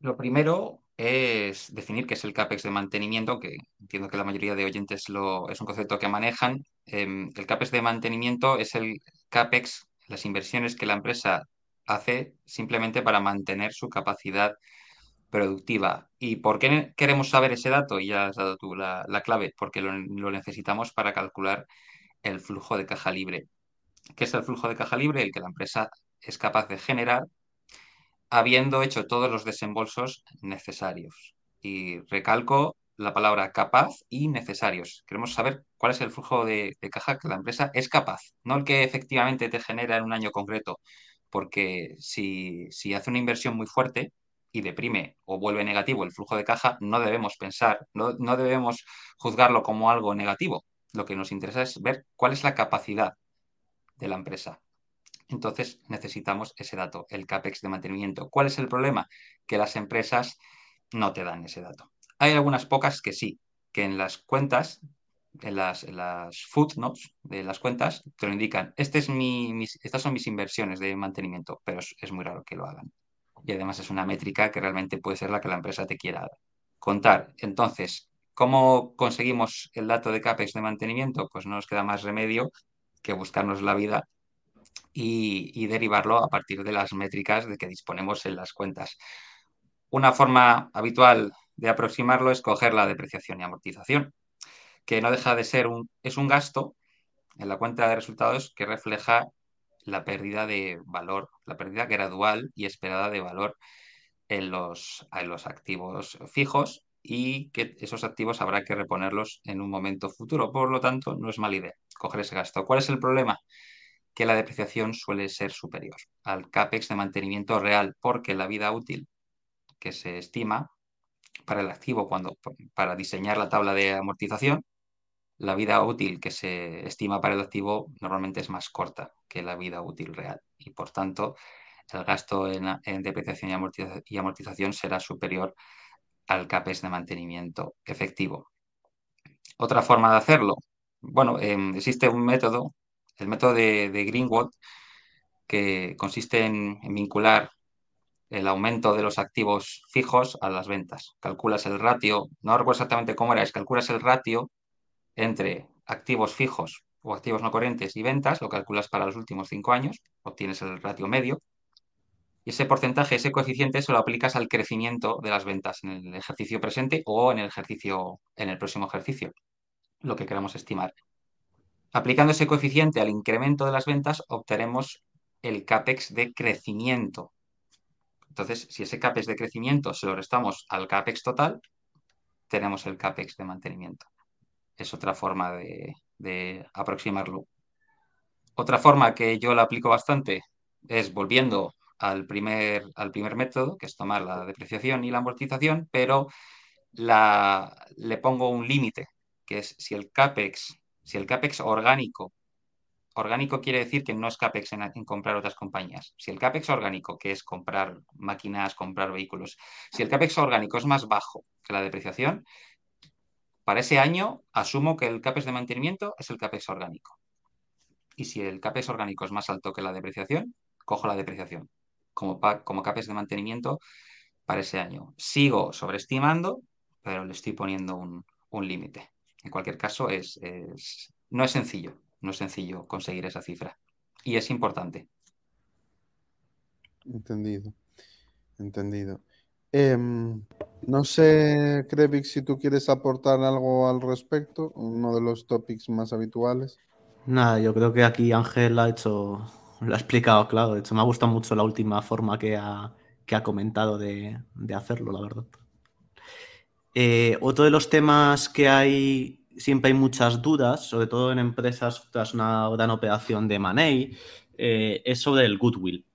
Lo primero es definir qué es el CAPEX de mantenimiento, que entiendo que la mayoría de oyentes lo, es un concepto que manejan. Em, el CAPEX de mantenimiento es el CAPEX, las inversiones que la empresa hace simplemente para mantener su capacidad productiva. ¿Y por qué queremos saber ese dato? Y ya has dado tú la, clave, porque lo, necesitamos para calcular el flujo de caja libre. ¿Qué es el flujo de caja libre? El que la empresa es capaz de generar habiendo hecho todos los desembolsos necesarios. Y recalco la palabra capaz y necesarios. Queremos saber cuál es el flujo de, de caja que la empresa es capaz, no el que efectivamente te genera en un año concreto, porque si, si hace una inversión muy fuerte, y deprime o vuelve negativo el flujo de caja, no debemos pensar, no, no debemos juzgarlo como algo negativo. Lo que nos interesa es ver cuál es la capacidad de la empresa. Entonces necesitamos ese dato, el CAPEX de mantenimiento. ¿Cuál es el problema? Que las empresas no te dan ese dato. Hay algunas pocas que sí, que en las cuentas, en las, las footnotes de las cuentas, te lo indican. Este es mi, estas son mis inversiones de mantenimiento, pero es muy raro que lo hagan y además es una métrica que realmente puede ser la que la empresa te quiera contar. Entonces, ¿cómo conseguimos el dato de CAPEX de mantenimiento? Pues no nos queda más remedio que buscarnos la vida y, derivarlo a partir de las métricas de que disponemos en las cuentas. Una forma habitual de aproximarlo es coger la depreciación y amortización, que no deja de ser un, es un gasto en la cuenta de resultados que refleja la pérdida de valor, la pérdida gradual y esperada de valor en los, en los activos fijos y que esos activos habrá que reponerlos en un momento futuro. Por lo tanto, no es mala idea coger ese gasto. ¿Cuál es el problema? Que la depreciación suele ser superior al CAPEX de mantenimiento real porque la vida útil que se estima para el activo cuando para diseñar la tabla de amortización la vida útil que se estima para el activo normalmente es más corta que la vida útil real y por tanto el gasto en, depreciación y amortización, será superior al CAPEX de mantenimiento efectivo. Otra forma de hacerlo, bueno, em, existe un método, el método de, Greenwald, que consiste en, vincular el aumento de los activos fijos a las ventas. Calculas el ratio, no recuerdo exactamente cómo era, es calculas el ratio entre activos fijos o activos no corrientes y ventas, lo calculas para los últimos cinco años, obtienes el ratio medio, y ese porcentaje, ese coeficiente, se lo aplicas al crecimiento de las ventas en el ejercicio presente o en el ejercicio, en el próximo ejercicio, lo que queramos estimar. Aplicando ese coeficiente al incremento de las ventas, obtenemos el CAPEX de crecimiento. Entonces, si ese CAPEX de crecimiento se lo restamos al CAPEX total, tenemos el CAPEX de mantenimiento. Es otra forma de, aproximarlo. Otra forma que yo la aplico bastante es volviendo al primer, al primer método, que es tomar la depreciación y la amortización, pero la, le pongo un límite, que es si el CAPEX, si el CAPEX orgánico, orgánico quiere decir que no es CAPEX en, en comprar otras compañías. Si el CAPEX orgánico, que es comprar máquinas, comprar vehículos, si el CAPEX orgánico es más bajo que la depreciación, para ese año asumo que el CAPEX de mantenimiento es el CAPEX orgánico. Y si el CAPEX orgánico es más alto que la depreciación, cojo la depreciación como, como CAPEX de mantenimiento para ese año. Sigo sobreestimando, pero le estoy poniendo un, límite. En cualquier caso, es, no es sencillo, no es sencillo conseguir esa cifra. Y es importante. Entendido, entendido. Eh, no sé, Krevix, si tú quieres aportar algo al respecto, uno de los topics más habituales. Nada, yo creo que aquí Ángel ha hecho, lo ha explicado claro. De hecho, me ha gustado mucho la última forma que ha, que ha comentado de, de, hacerlo, la verdad. Eh, otro de los temas que hay, siempre hay muchas dudas, sobre todo en empresas tras una gran operación de Money, eh, es sobre el goodwill.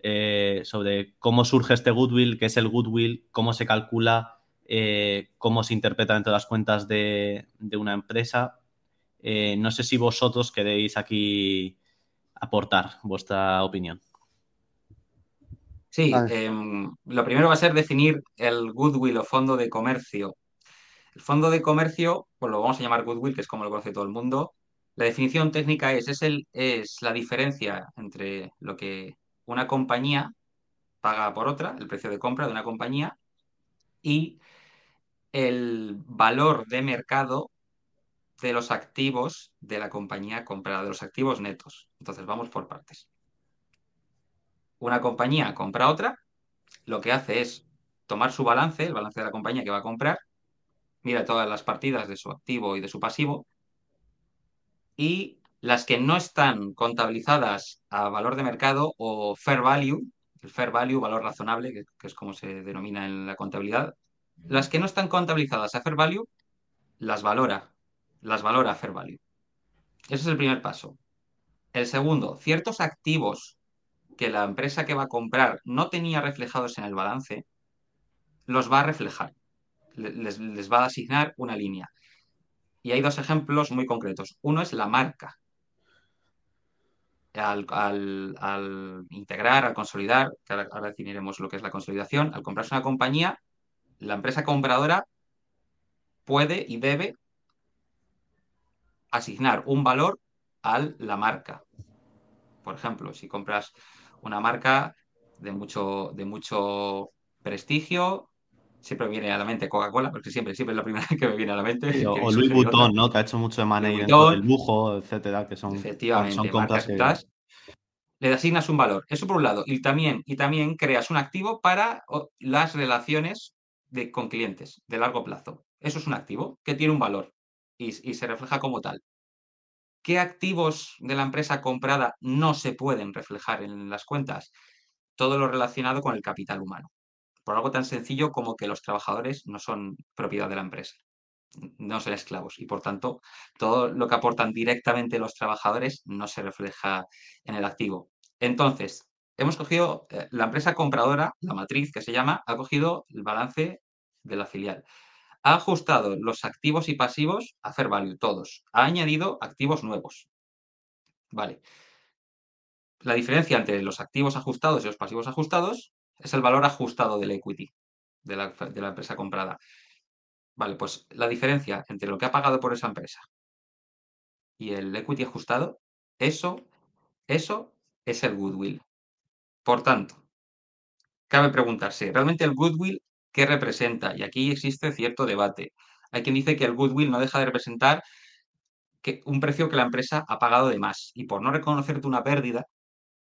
Eh, sobre cómo surge este goodwill, qué es el goodwill, cómo se calcula, eh, cómo se interpreta dentro de las cuentas de, de una empresa. Eh, no sé si vosotros queréis aquí aportar vuestra opinión. Sí, eh, lo primero va a ser definir el goodwill o fondo de comercio. El fondo de comercio, pues lo vamos a llamar goodwill, que es como lo conoce todo el mundo. La definición técnica es, es, el, es la diferencia entre lo que una compañía paga por otra, el precio de compra de una compañía, y el valor de mercado de los activos de la compañía comprada, de los activos netos. Entonces, vamos por partes. Una compañía compra otra, lo que hace es tomar su balance, el balance de la compañía que va a comprar, mira todas las partidas de su activo y de su pasivo, y las que no están contabilizadas a valor de mercado o fair value, el fair value, valor razonable, que, que, es como se denomina en la contabilidad, las que no están contabilizadas a fair value, las valora, las valora a fair value. Ese es el primer paso. El segundo, ciertos activos que la empresa que va a comprar no tenía reflejados en el balance, los va a reflejar. Les, les va a asignar una línea. Y hay dos ejemplos muy concretos. Uno es la marca al, integrar, al consolidar, que ahora, ahora, definiremos lo que es la consolidación, al comprarse una compañía, la empresa compradora puede y debe asignar un valor a la marca. Por ejemplo, si compras una marca de mucho, de mucho prestigio, siempre me viene a la mente Coca-Cola, porque siempre, siempre es la primera que me viene a la mente. Sí, o, o Louis Vuitton, ¿no? Que ha hecho mucho de dentro del lujo, etcétera, que son, efectivamente, son compras que... Estás, le asignas un valor. Eso por un lado. Y también, y también creas un activo para las relaciones de, con clientes de largo plazo. Eso es un activo que tiene un valor y, y se refleja como tal. ¿Qué activos de la empresa comprada no se pueden reflejar en las cuentas? Todo lo relacionado con el capital humano. Por algo tan sencillo como que los trabajadores no son propiedad de la empresa, no son esclavos y por tanto todo lo que aportan directamente los trabajadores no se refleja en el activo. Entonces, hemos cogido eh, la empresa compradora, la matriz que se llama, ha cogido el balance de la filial ha ajustado los activos y pasivos a fair value, todos. Ha añadido activos nuevos. Vale. La diferencia entre los activos ajustados y los pasivos ajustados es el valor ajustado del equity de la, empresa comprada. Vale, pues la diferencia entre lo que ha pagado por esa empresa y el equity ajustado, eso, eso es el goodwill. Por tanto, cabe preguntarse, ¿realmente el goodwill qué representa? Y aquí existe cierto debate. Hay quien dice que el goodwill no deja de representar que un precio que la empresa ha pagado de más. Y por no reconocerte una pérdida,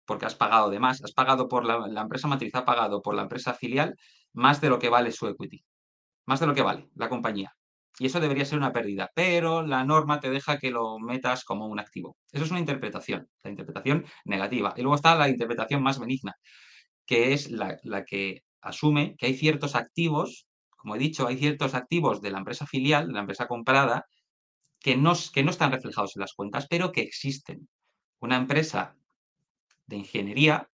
porque has pagado de más, has pagado por la, la empresa matriz, ha pagado por la empresa filial más de lo que vale su equity, más de lo que vale la compañía. Y eso debería ser una pérdida, pero la norma te deja que lo metas como un activo. Eso es una interpretación, la interpretación negativa. Y luego está la interpretación más benigna, que es la, la que asume que hay ciertos activos, como he dicho, hay ciertos activos de la empresa filial, de la empresa comprada, que no, que no están reflejados en las cuentas, pero que existen. Una empresa de ingeniería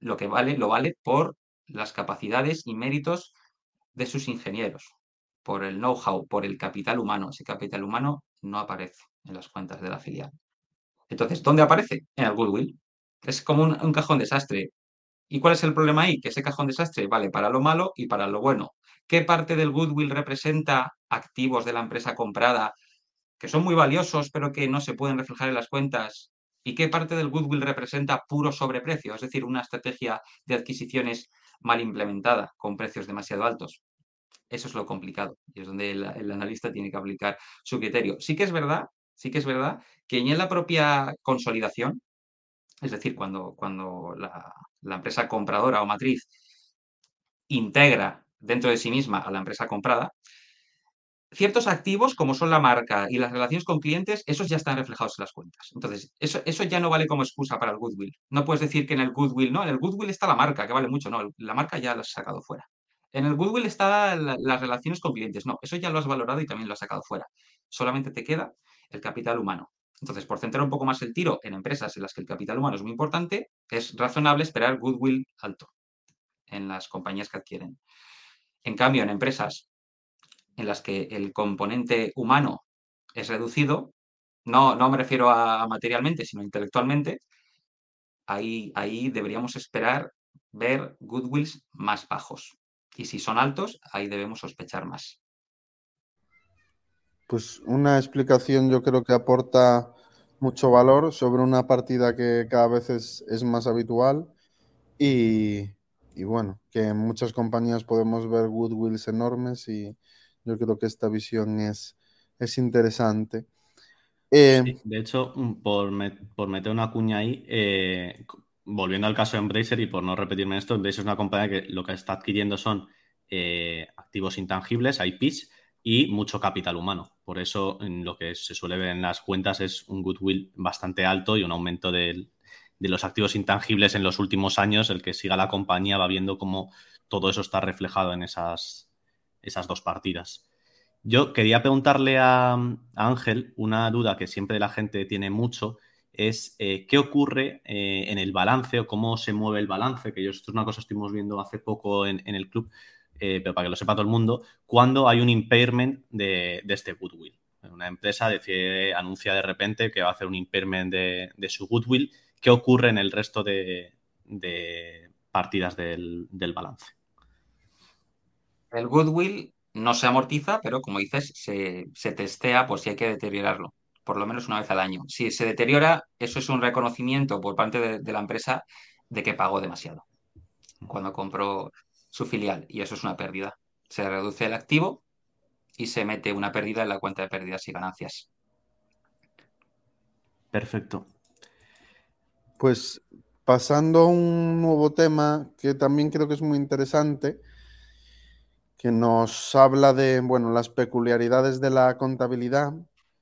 lo que vale, lo vale por las capacidades y méritos de sus ingenieros, por el know-how, por el capital humano. Ese capital humano no aparece en las cuentas de la filial. Entonces, ¿dónde aparece? En el goodwill. Es como un, cajón desastre. ¿Y cuál es el problema ahí? Que ese cajón desastre vale para lo malo y para lo bueno. ¿Qué parte del goodwill representa activos de la empresa comprada que son muy valiosos pero que no se pueden reflejar en las cuentas? ¿Y qué parte del goodwill representa puro sobreprecio? Es decir, una estrategia de adquisiciones mal implementada con precios demasiado altos. Eso es lo complicado y es donde el, analista tiene que aplicar su criterio. Sí que es verdad, sí que es verdad que en la propia consolidación, es decir, cuando, cuando la empresa compradora o matriz integra dentro de sí misma a la empresa comprada, ciertos activos, como son la marca y las relaciones con clientes, esos ya están reflejados en las cuentas. Entonces, eso, eso ya no vale como excusa para el goodwill. No puedes decir que en el goodwill, no, en el goodwill está la marca, que vale mucho, no, la marca ya la has sacado fuera. En el goodwill están la, las relaciones con clientes, no, eso ya lo has valorado y también lo has sacado fuera. Solamente te queda el capital humano. Entonces, por centrar un poco más el tiro en empresas en las que el capital humano es muy importante, es razonable esperar goodwill alto en las compañías que adquieren. En cambio, en empresas en las que el componente humano es reducido, no, no me refiero a materialmente, sino intelectualmente, ahí, ahí deberíamos esperar ver goodwills más bajos. Y si son altos, ahí debemos sospechar más. Pues una explicación yo creo que aporta mucho valor sobre una partida que cada vez es, es más habitual y, y, bueno, que en muchas compañías podemos ver goodwills enormes y yo creo que esta visión es, es interesante. Eh, de hecho, por, met por, meter una cuña ahí, eh, volviendo al caso de Embracer y por no repetirme esto, Embracer es una compañía que lo que está adquiriendo son eh, activos intangibles, IPs, y mucho capital humano. Por eso lo que se suele ver en las cuentas es un goodwill bastante alto y un aumento del, de los activos intangibles en los últimos años. El que siga la compañía va viendo cómo todo eso está reflejado en esas, esas dos partidas. Yo quería preguntarle a, Ángel una duda que siempre la gente tiene mucho, es eh, qué ocurre eh, en el balance o cómo se mueve el balance, que yo esto es una cosa que estuvimos viendo hace poco en, el club, eh, pero para que lo sepa todo el mundo, cuando hay un impairment de, este goodwill. Una empresa decide, anuncia de repente que va a hacer un impairment de, su goodwill. ¿Qué ocurre en el resto de, partidas del, balance? El goodwill no se amortiza, pero como dices, se, se testea por si hay que deteriorarlo, por lo menos una vez al año. Si se deteriora, eso es un reconocimiento por parte de, de la empresa de que pagó demasiado cuando compró su filial y eso es una pérdida. Se reduce el activo y se mete una pérdida en la cuenta de pérdidas y ganancias. Perfecto. Pues pasando a un nuevo tema que también creo que es muy interesante, que nos habla de bueno, las peculiaridades de la contabilidad.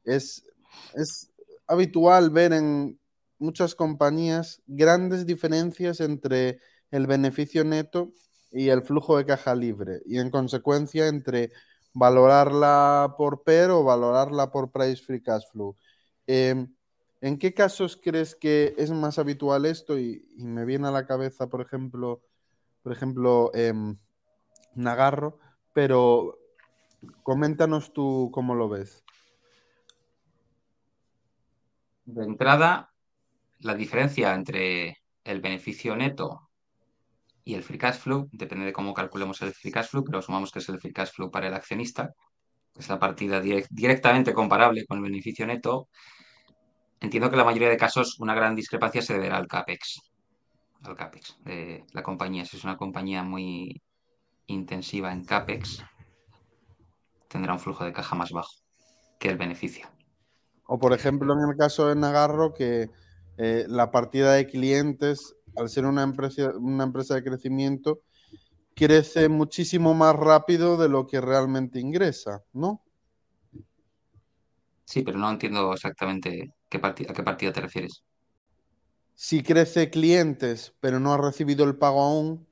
Es, es habitual ver en muchas compañías grandes diferencias entre el beneficio neto y el flujo de caja libre y en consecuencia entre valorarla por PER o valorarla por Price Free Cash Flow. Eh, ¿En qué casos crees que es más habitual esto? Y, me viene a la cabeza, por ejemplo, por ejemplo, eh, Nagarro, pero coméntanos tú cómo lo ves. De entrada, la diferencia entre el beneficio neto y el free cash flow, depende de cómo calculemos el free cash flow, pero asumamos que es el free cash flow para el accionista, es la partida direct, directamente comparable con el beneficio neto. Entiendo que en la mayoría de casos una gran discrepancia se deberá al CAPEX. al CAPEX de la compañía. Si es una compañía muy intensiva en CAPEX, tendrá un flujo de caja más bajo que el beneficio. O por ejemplo, en el caso de Nagarro, que eh, la partida de clientes, al ser una empresa, una empresa de crecimiento, crece muchísimo más rápido de lo que realmente ingresa, ¿no? Sí, pero no entiendo exactamente qué a qué partida te refieres. Si crece clientes, pero no ha recibido el pago aún,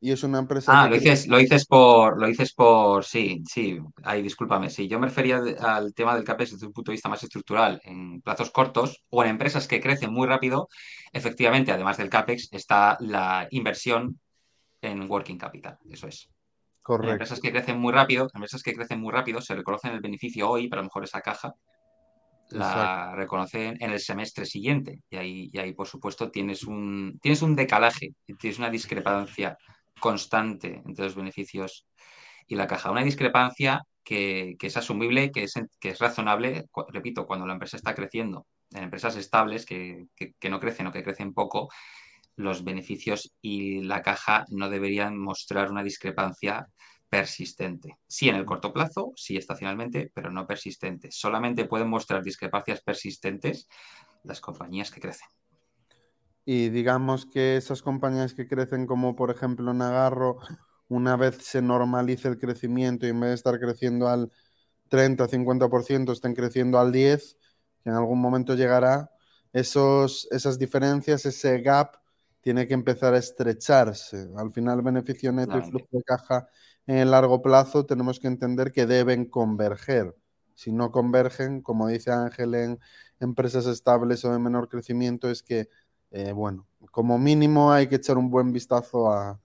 y es una empresa. Ah, lo dices, lo dices por, lo dices por, sí, sí, ahí discúlpame, sí, yo me refería al tema del CAPEX desde un punto de vista más estructural, en plazos cortos o en empresas que crecen muy rápido, efectivamente, además del CAPEX, está la inversión en working capital, eso es. Correcto. En empresas que crecen muy rápido, empresas que crecen muy rápido, se reconocen el beneficio hoy, pero a lo mejor esa caja la reconocen en el semestre siguiente. Y ahí, y ahí, por supuesto, tienes un, tienes un decalaje, tienes una discrepancia constante entre los beneficios y la caja. Una discrepancia que, es asumible, que es, que es razonable, repito, cuando la empresa está creciendo. En empresas estables que, que no crecen o que crecen poco, los beneficios y la caja no deberían mostrar una discrepancia persistente. Sí en el corto plazo, sí estacionalmente, pero no persistente. Solamente pueden mostrar discrepancias persistentes las compañías que crecen. Y digamos que esas compañías que crecen como por ejemplo Nagarro, una vez se normalice el crecimiento y en vez de estar creciendo al 30, 50%, estén creciendo al 10, que en algún momento llegará, esos, esas diferencias, ese gap tiene que empezar a estrecharse. Al final, beneficio neto y flujo de caja en el largo plazo tenemos que entender que deben converger. Si no convergen, como dice Ángel en empresas estables o de menor crecimiento, es que, eh, bueno, como mínimo hay que echar un buen vistazo a,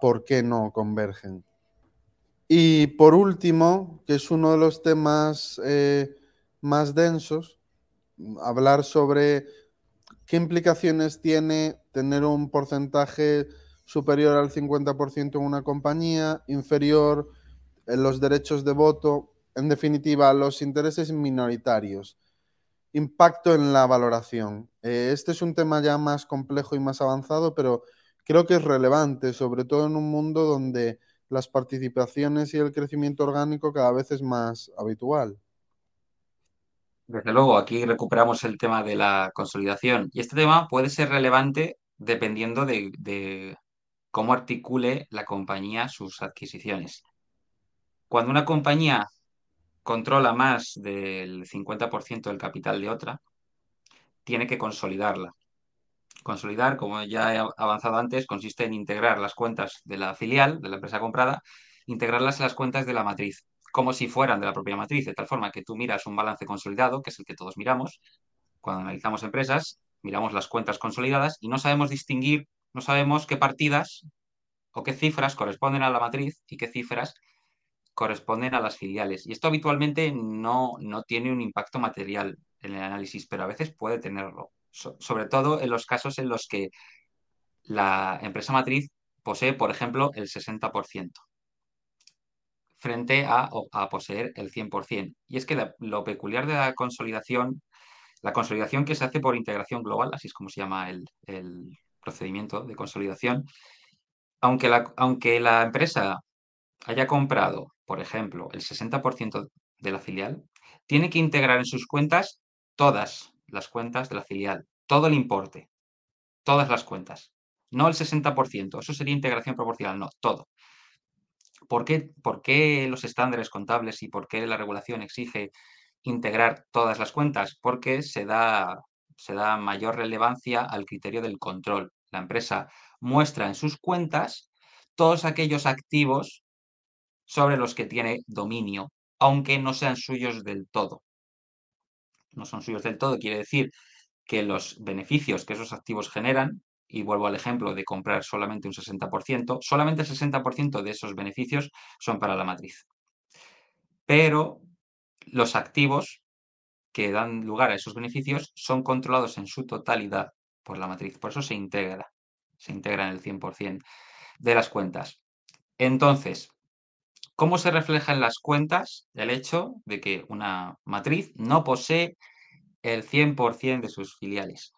por qué no convergen. Y por último, que es uno de los temas eh, más densos, hablar sobre ¿Qué implicaciones tiene tener un porcentaje superior al 50% en una compañía, inferior en los derechos de voto, en definitiva, los intereses minoritarios? Impacto en la valoración. Eh, este es un tema ya más complejo y más avanzado, pero creo que es relevante, sobre todo en un mundo donde las participaciones y el crecimiento orgánico cada vez es más habitual. Desde luego, aquí recuperamos el tema de la consolidación y este tema puede ser relevante dependiendo de, cómo articule la compañía sus adquisiciones. Cuando una compañía controla más del 50% del capital de otra, tiene que consolidarla. Consolidar, como ya he avanzado antes, consiste en integrar las cuentas de la filial, de la empresa comprada, integrarlas en las cuentas de la matriz como si fueran de la propia matriz, de tal forma que tú miras un balance consolidado, que es el que todos miramos, cuando analizamos empresas, miramos las cuentas consolidadas y no sabemos distinguir, no sabemos qué partidas o qué cifras corresponden a la matriz y qué cifras corresponden a las filiales. Y esto habitualmente no, no tiene un impacto material en el análisis, pero a veces puede tenerlo, sobre todo en los casos en los que la empresa matriz posee, por ejemplo, el 60% frente a, a poseer el 100%. Y es que lo peculiar de la consolidación, la consolidación que se hace por integración global, así es como se llama el, procedimiento de consolidación, aunque la, aunque la empresa haya comprado, por ejemplo, el 60% de la filial, tiene que integrar en sus cuentas todas las cuentas de la filial, todo el importe, todas las cuentas, no el 60%, eso sería integración proporcional, no, todo. ¿Por qué, los estándares contables y por qué la regulación exige integrar todas las cuentas? Porque se da, se da mayor relevancia al criterio del control. La empresa muestra en sus cuentas todos aquellos activos sobre los que tiene dominio, aunque no sean suyos del todo. No son suyos del todo, quiere decir que los beneficios que esos activos generan y vuelvo al ejemplo de comprar solamente un 60%, solamente el 60% de esos beneficios son para la matriz. Pero los activos que dan lugar a esos beneficios son controlados en su totalidad por la matriz. Por eso se integra, se integra en el 100% de las cuentas. Entonces, ¿cómo se refleja en las cuentas el hecho de que una matriz no posee el 100% de sus filiales?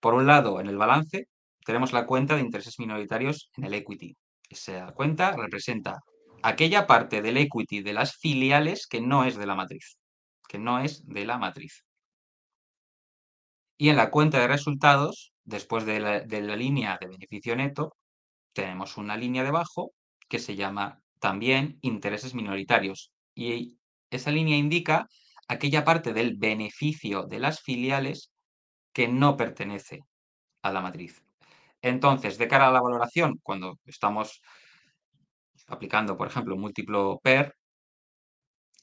Por un lado, en el balance, tenemos la cuenta de intereses minoritarios en el equity. Esa cuenta representa aquella parte del equity de las filiales que no es de la matriz, que no es de la matriz. Y en la cuenta de resultados, después de la, de la línea de beneficio neto, tenemos una línea debajo que se llama también intereses minoritarios. Y esa línea indica aquella parte del beneficio de las filiales que no pertenece a la matriz. Entonces, de cara a la valoración, cuando estamos aplicando, por ejemplo, múltiplo PER,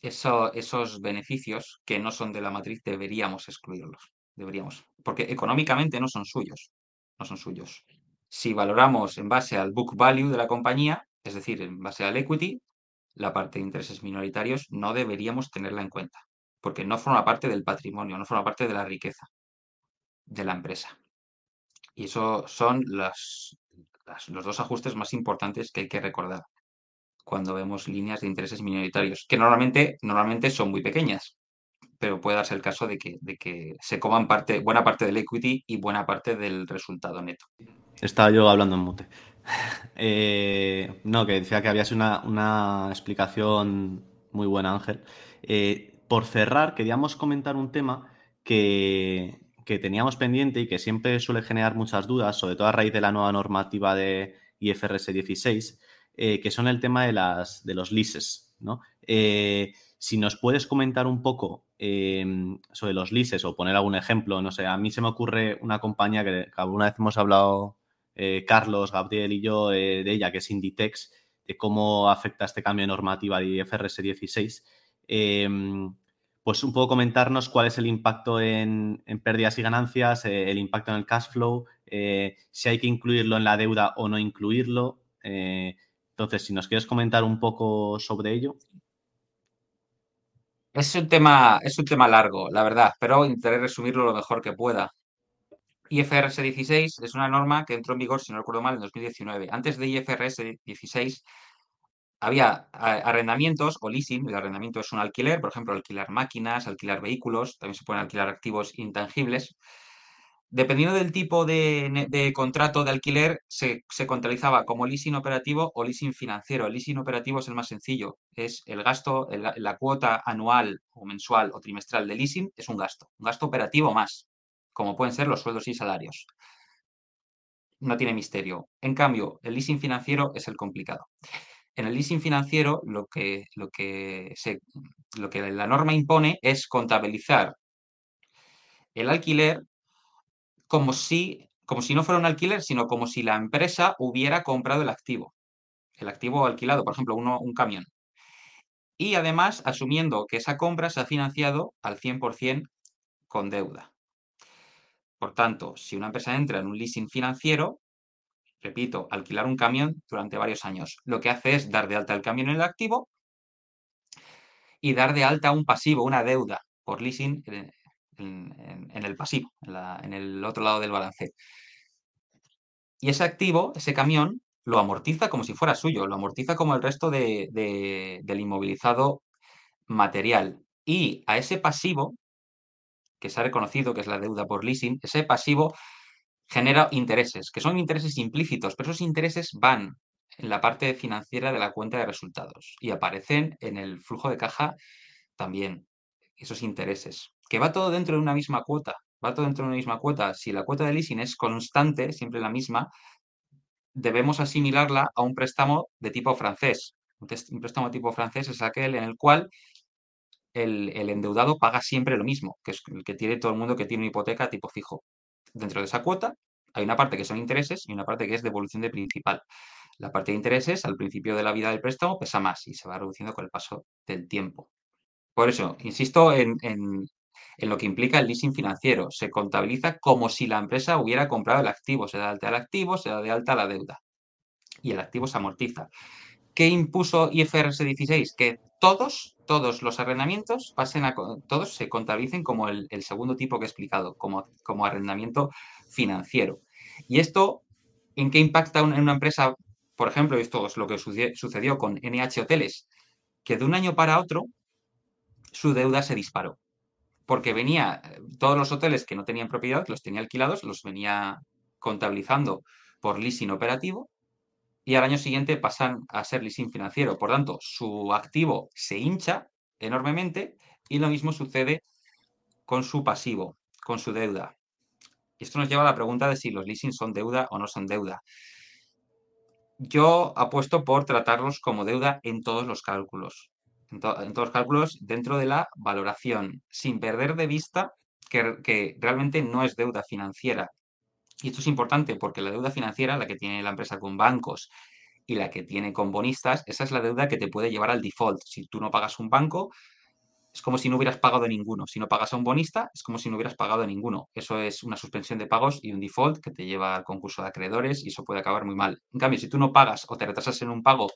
esos beneficios que no son de la matriz deberíamos excluirlos. Deberíamos, porque económicamente no son suyos. No son suyos. Si valoramos en base al book value de la compañía, es decir, en base al equity, la parte de intereses minoritarios no deberíamos tenerla en cuenta, porque no forma parte del patrimonio, no forma parte de la riqueza de la empresa. Y eso son los dos ajustes más importantes que hay que recordar cuando vemos líneas de intereses minoritarios, que normalmente, normalmente son muy pequeñas, pero puede darse el caso de que, de que se coman parte, buena parte del equity y buena parte del resultado neto. Estaba yo hablando en mute. Eh, no, que decía que había sido una, explicación muy buena, Ángel. Eh, por cerrar, queríamos comentar un tema que, que teníamos pendiente y que siempre suele generar muchas dudas, sobre todo a raíz de la nueva normativa de IFRS 16, eh, que son el tema de, las, de los leases. ¿no? Si nos puedes comentar un poco em, sobre los leases o poner algún ejemplo, no sé, a mí se me ocurre una compañía que, alguna vez hemos hablado eh, Carlos, Gabriel y yo de ella, que es Inditex, de cómo afecta este cambio de normativa de IFRS 16 em, pues un poco comentarnos cuál es el impacto en, pérdidas y ganancias, el impacto en el cash flow, si hay que incluirlo en la deuda o no incluirlo, entonces, si nos quieres comentar un poco sobre ello. Es un tema, es un tema largo, la verdad, pero intentaré resumirlo lo mejor que pueda. IFRS 16 es una norma que entró en vigor, si no recuerdo mal, en 2019. Antes de IFRS 16 había arrendamientos o leasing. El arrendamiento es un alquiler, por ejemplo, alquilar máquinas, alquilar vehículos, también se pueden alquilar activos intangibles. Dependiendo del tipo de, contrato de alquiler, se, contabilizaba como leasing operativo o leasing financiero. El leasing operativo es el más sencillo. Es el gasto, la cuota anual o mensual o trimestral de leasing es un gasto. Un gasto operativo más, como pueden ser los sueldos y salarios. No tiene misterio. En cambio, el leasing financiero es el complicado. En el leasing financiero, lo que, lo que, lo que la norma impone es contabilizar el alquiler como si, como si no fuera un alquiler, sino como si la empresa hubiera comprado el activo. El activo alquilado, por ejemplo, un camión. Y además asumiendo que esa compra se ha financiado al 100% con deuda. Por tanto, si una empresa entra en un leasing financiero, repito, alquilar un camión durante varios años, lo que hace es dar de alta el camión en el activo y dar de alta un pasivo, una deuda por leasing en, el pasivo, en, el otro lado del balance. Y ese activo, ese camión, lo amortiza como si fuera suyo, lo amortiza como el resto de, del inmovilizado material. Y a ese pasivo, que se ha reconocido que es la deuda por leasing, ese pasivo genera intereses, que son intereses implícitos, pero esos intereses van en la parte financiera de la cuenta de resultados y aparecen en el flujo de caja también, esos intereses que va todo dentro de una misma cuota, va todo dentro de una misma cuota. Si la cuota de leasing es constante, siempre la misma, debemos asimilarla a un préstamo de tipo francés. Un préstamo de tipo francés es aquel en el cual el, endeudado paga siempre lo mismo, que es el que tiene todo el mundo que tiene una hipoteca tipo fijo. Dentro de esa cuota hay una parte que son intereses y una parte que es devolución de principal. La parte de intereses al principio de la vida del préstamo pesa más y se va reduciendo con el paso del tiempo. Por eso, insisto en, en lo que implica el leasing financiero. Se contabiliza como si la empresa hubiera comprado el activo. Se da de alta el activo, se da de alta la deuda. Y el activo se amortiza. ¿Qué impuso IFRS 16? Que todos, todos los arrendamientos pasen a, todos se contabilicen como el, segundo tipo que he explicado, como, como arrendamiento financiero. Y esto, ¿en qué impacta en una empresa? Por ejemplo, esto es lo que sucedió con NH Hoteles, que de un año para otro su deuda se disparó porque venía, todos los hoteles que no tenían propiedad, los tenía alquilados, los venía contabilizando por leasing operativo y al año siguiente pasan a ser leasing financiero. Por tanto, su activo se hincha enormemente y lo mismo sucede con su pasivo, con su deuda. Y esto nos lleva a la pregunta de si los leasing son deuda o no son deuda. Yo apuesto por tratarlos como deuda en todos los cálculos. En, todos los cálculos dentro de la valoración, sin perder de vista que, que realmente no es deuda financiera. Y esto es importante porque la deuda financiera, la que tiene la empresa con bancos y la que tiene con bonistas, esa es la deuda que te puede llevar al default. Si tú no pagas un banco, es como si no hubieras pagado ninguno. Si no pagas a un bonista, es como si no hubieras pagado ninguno. Eso es una suspensión de pagos y un default que te lleva al concurso de acreedores y eso puede acabar muy mal. En cambio, si tú no pagas o te retrasas en un pago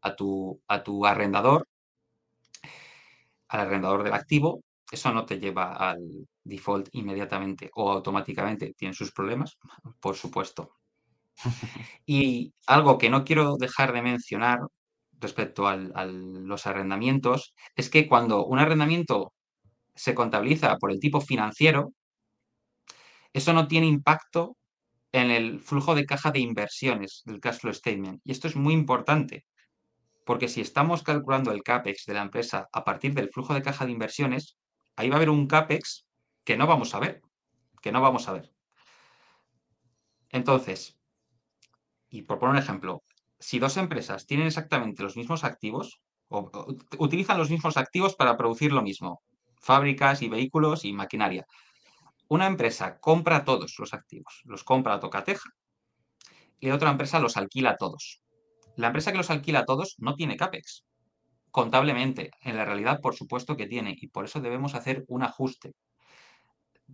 a tu, a tu arrendador, al arrendador del activo, eso no te lleva al default inmediatamente o automáticamente. Tienen sus problemas, por supuesto. Y algo que no quiero dejar de mencionar respecto a los arrendamientos es que cuando un arrendamiento se contabiliza por el tipo financiero, eso no tiene impacto en el flujo de caja de inversiones del cash flow statement. Y esto es muy importante, porque si estamos calculando el CAPEX de la empresa a partir del flujo de caja de inversiones, ahí va a haber un CAPEX que no vamos a ver, que no vamos a ver. Entonces, y por poner un ejemplo, si dos empresas tienen exactamente los mismos activos, o, utilizan los mismos activos para producir lo mismo, fábricas y vehículos y maquinaria, una empresa compra todos los activos, los compra a tocateja, y otra empresa los alquila todos. La empresa que los alquila todos no tiene CAPEX. Contablemente, en la realidad, por supuesto que tiene, y por eso debemos hacer un ajuste.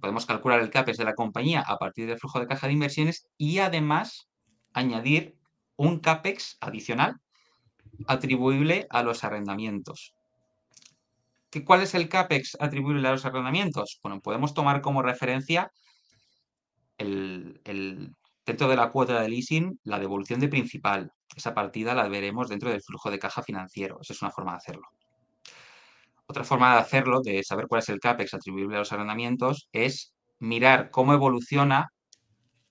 Podemos calcular el CAPEX de la compañía a partir del flujo de caja de inversiones y además añadir un CAPEX adicional atribuible a los arrendamientos. ¿Qué, ¿Cuál es el CAPEX atribuible a los arrendamientos? Bueno, podemos tomar como referencia el, dentro de la cuota de leasing la devolución de principal. Esa partida la veremos dentro del flujo de caja financiero. Esa es una forma de hacerlo. Otra forma de hacerlo, de saber cuál es el CAPEX atribuible a los arrendamientos, es mirar cómo evoluciona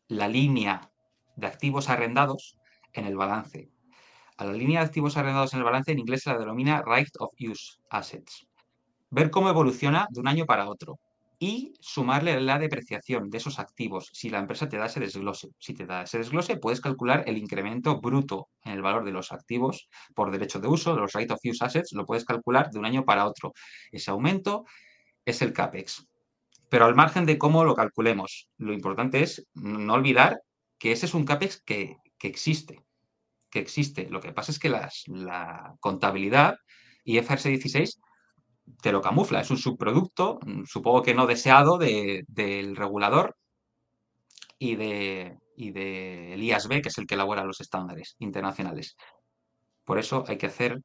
la línea de activos arrendados en el balance. A la línea de activos arrendados en el balance en inglés se la denomina Right of Use Assets. Ver cómo evoluciona de un año para otro y sumarle la depreciación de esos activos si la empresa te da ese desglose. Si te da ese desglose, puedes calcular el incremento bruto en el valor de los activos por derecho de uso, los Right of Use Assets, lo puedes calcular de un año para otro. Ese aumento es el CAPEX. Pero al margen de cómo lo calculemos, lo importante es no olvidar que ese es un CAPEX que, que existe que existe. Lo que pasa es que la contabilidad y FRS 16 te lo camufla, es un subproducto, supongo que no deseado del regulador y de, y del IASB, que es el que elabora los estándares internacionales. Por eso hay que hacer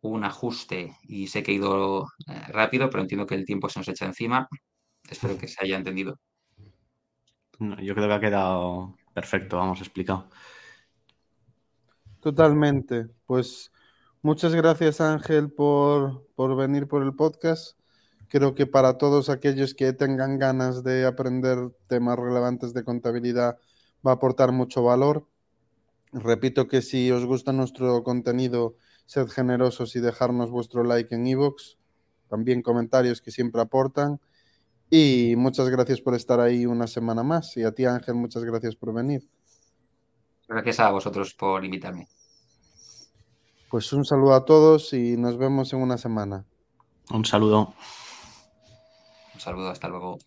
un ajuste y sé que he ido eh, rápido, pero entiendo que el tiempo se nos echa encima. Espero que se haya entendido. yo creo que ha quedado perfecto, vamos, explicado. Totalmente. Pues muchas gracias Ángel por, venir por el podcast. Creo que para todos aquellos que tengan ganas de aprender temas relevantes de contabilidad va a aportar mucho valor. Repito que si os gusta nuestro contenido, sed generosos y dejarnos vuestro like en iVoox. También comentarios que siempre aportan. Y muchas gracias por estar ahí una semana más. Y a ti, Ángel, muchas gracias por venir. Gracias a vosotros por invitarme. Pues un saludo a todos y nos vemos en una semana. Un saludo. Un saludo, hasta luego.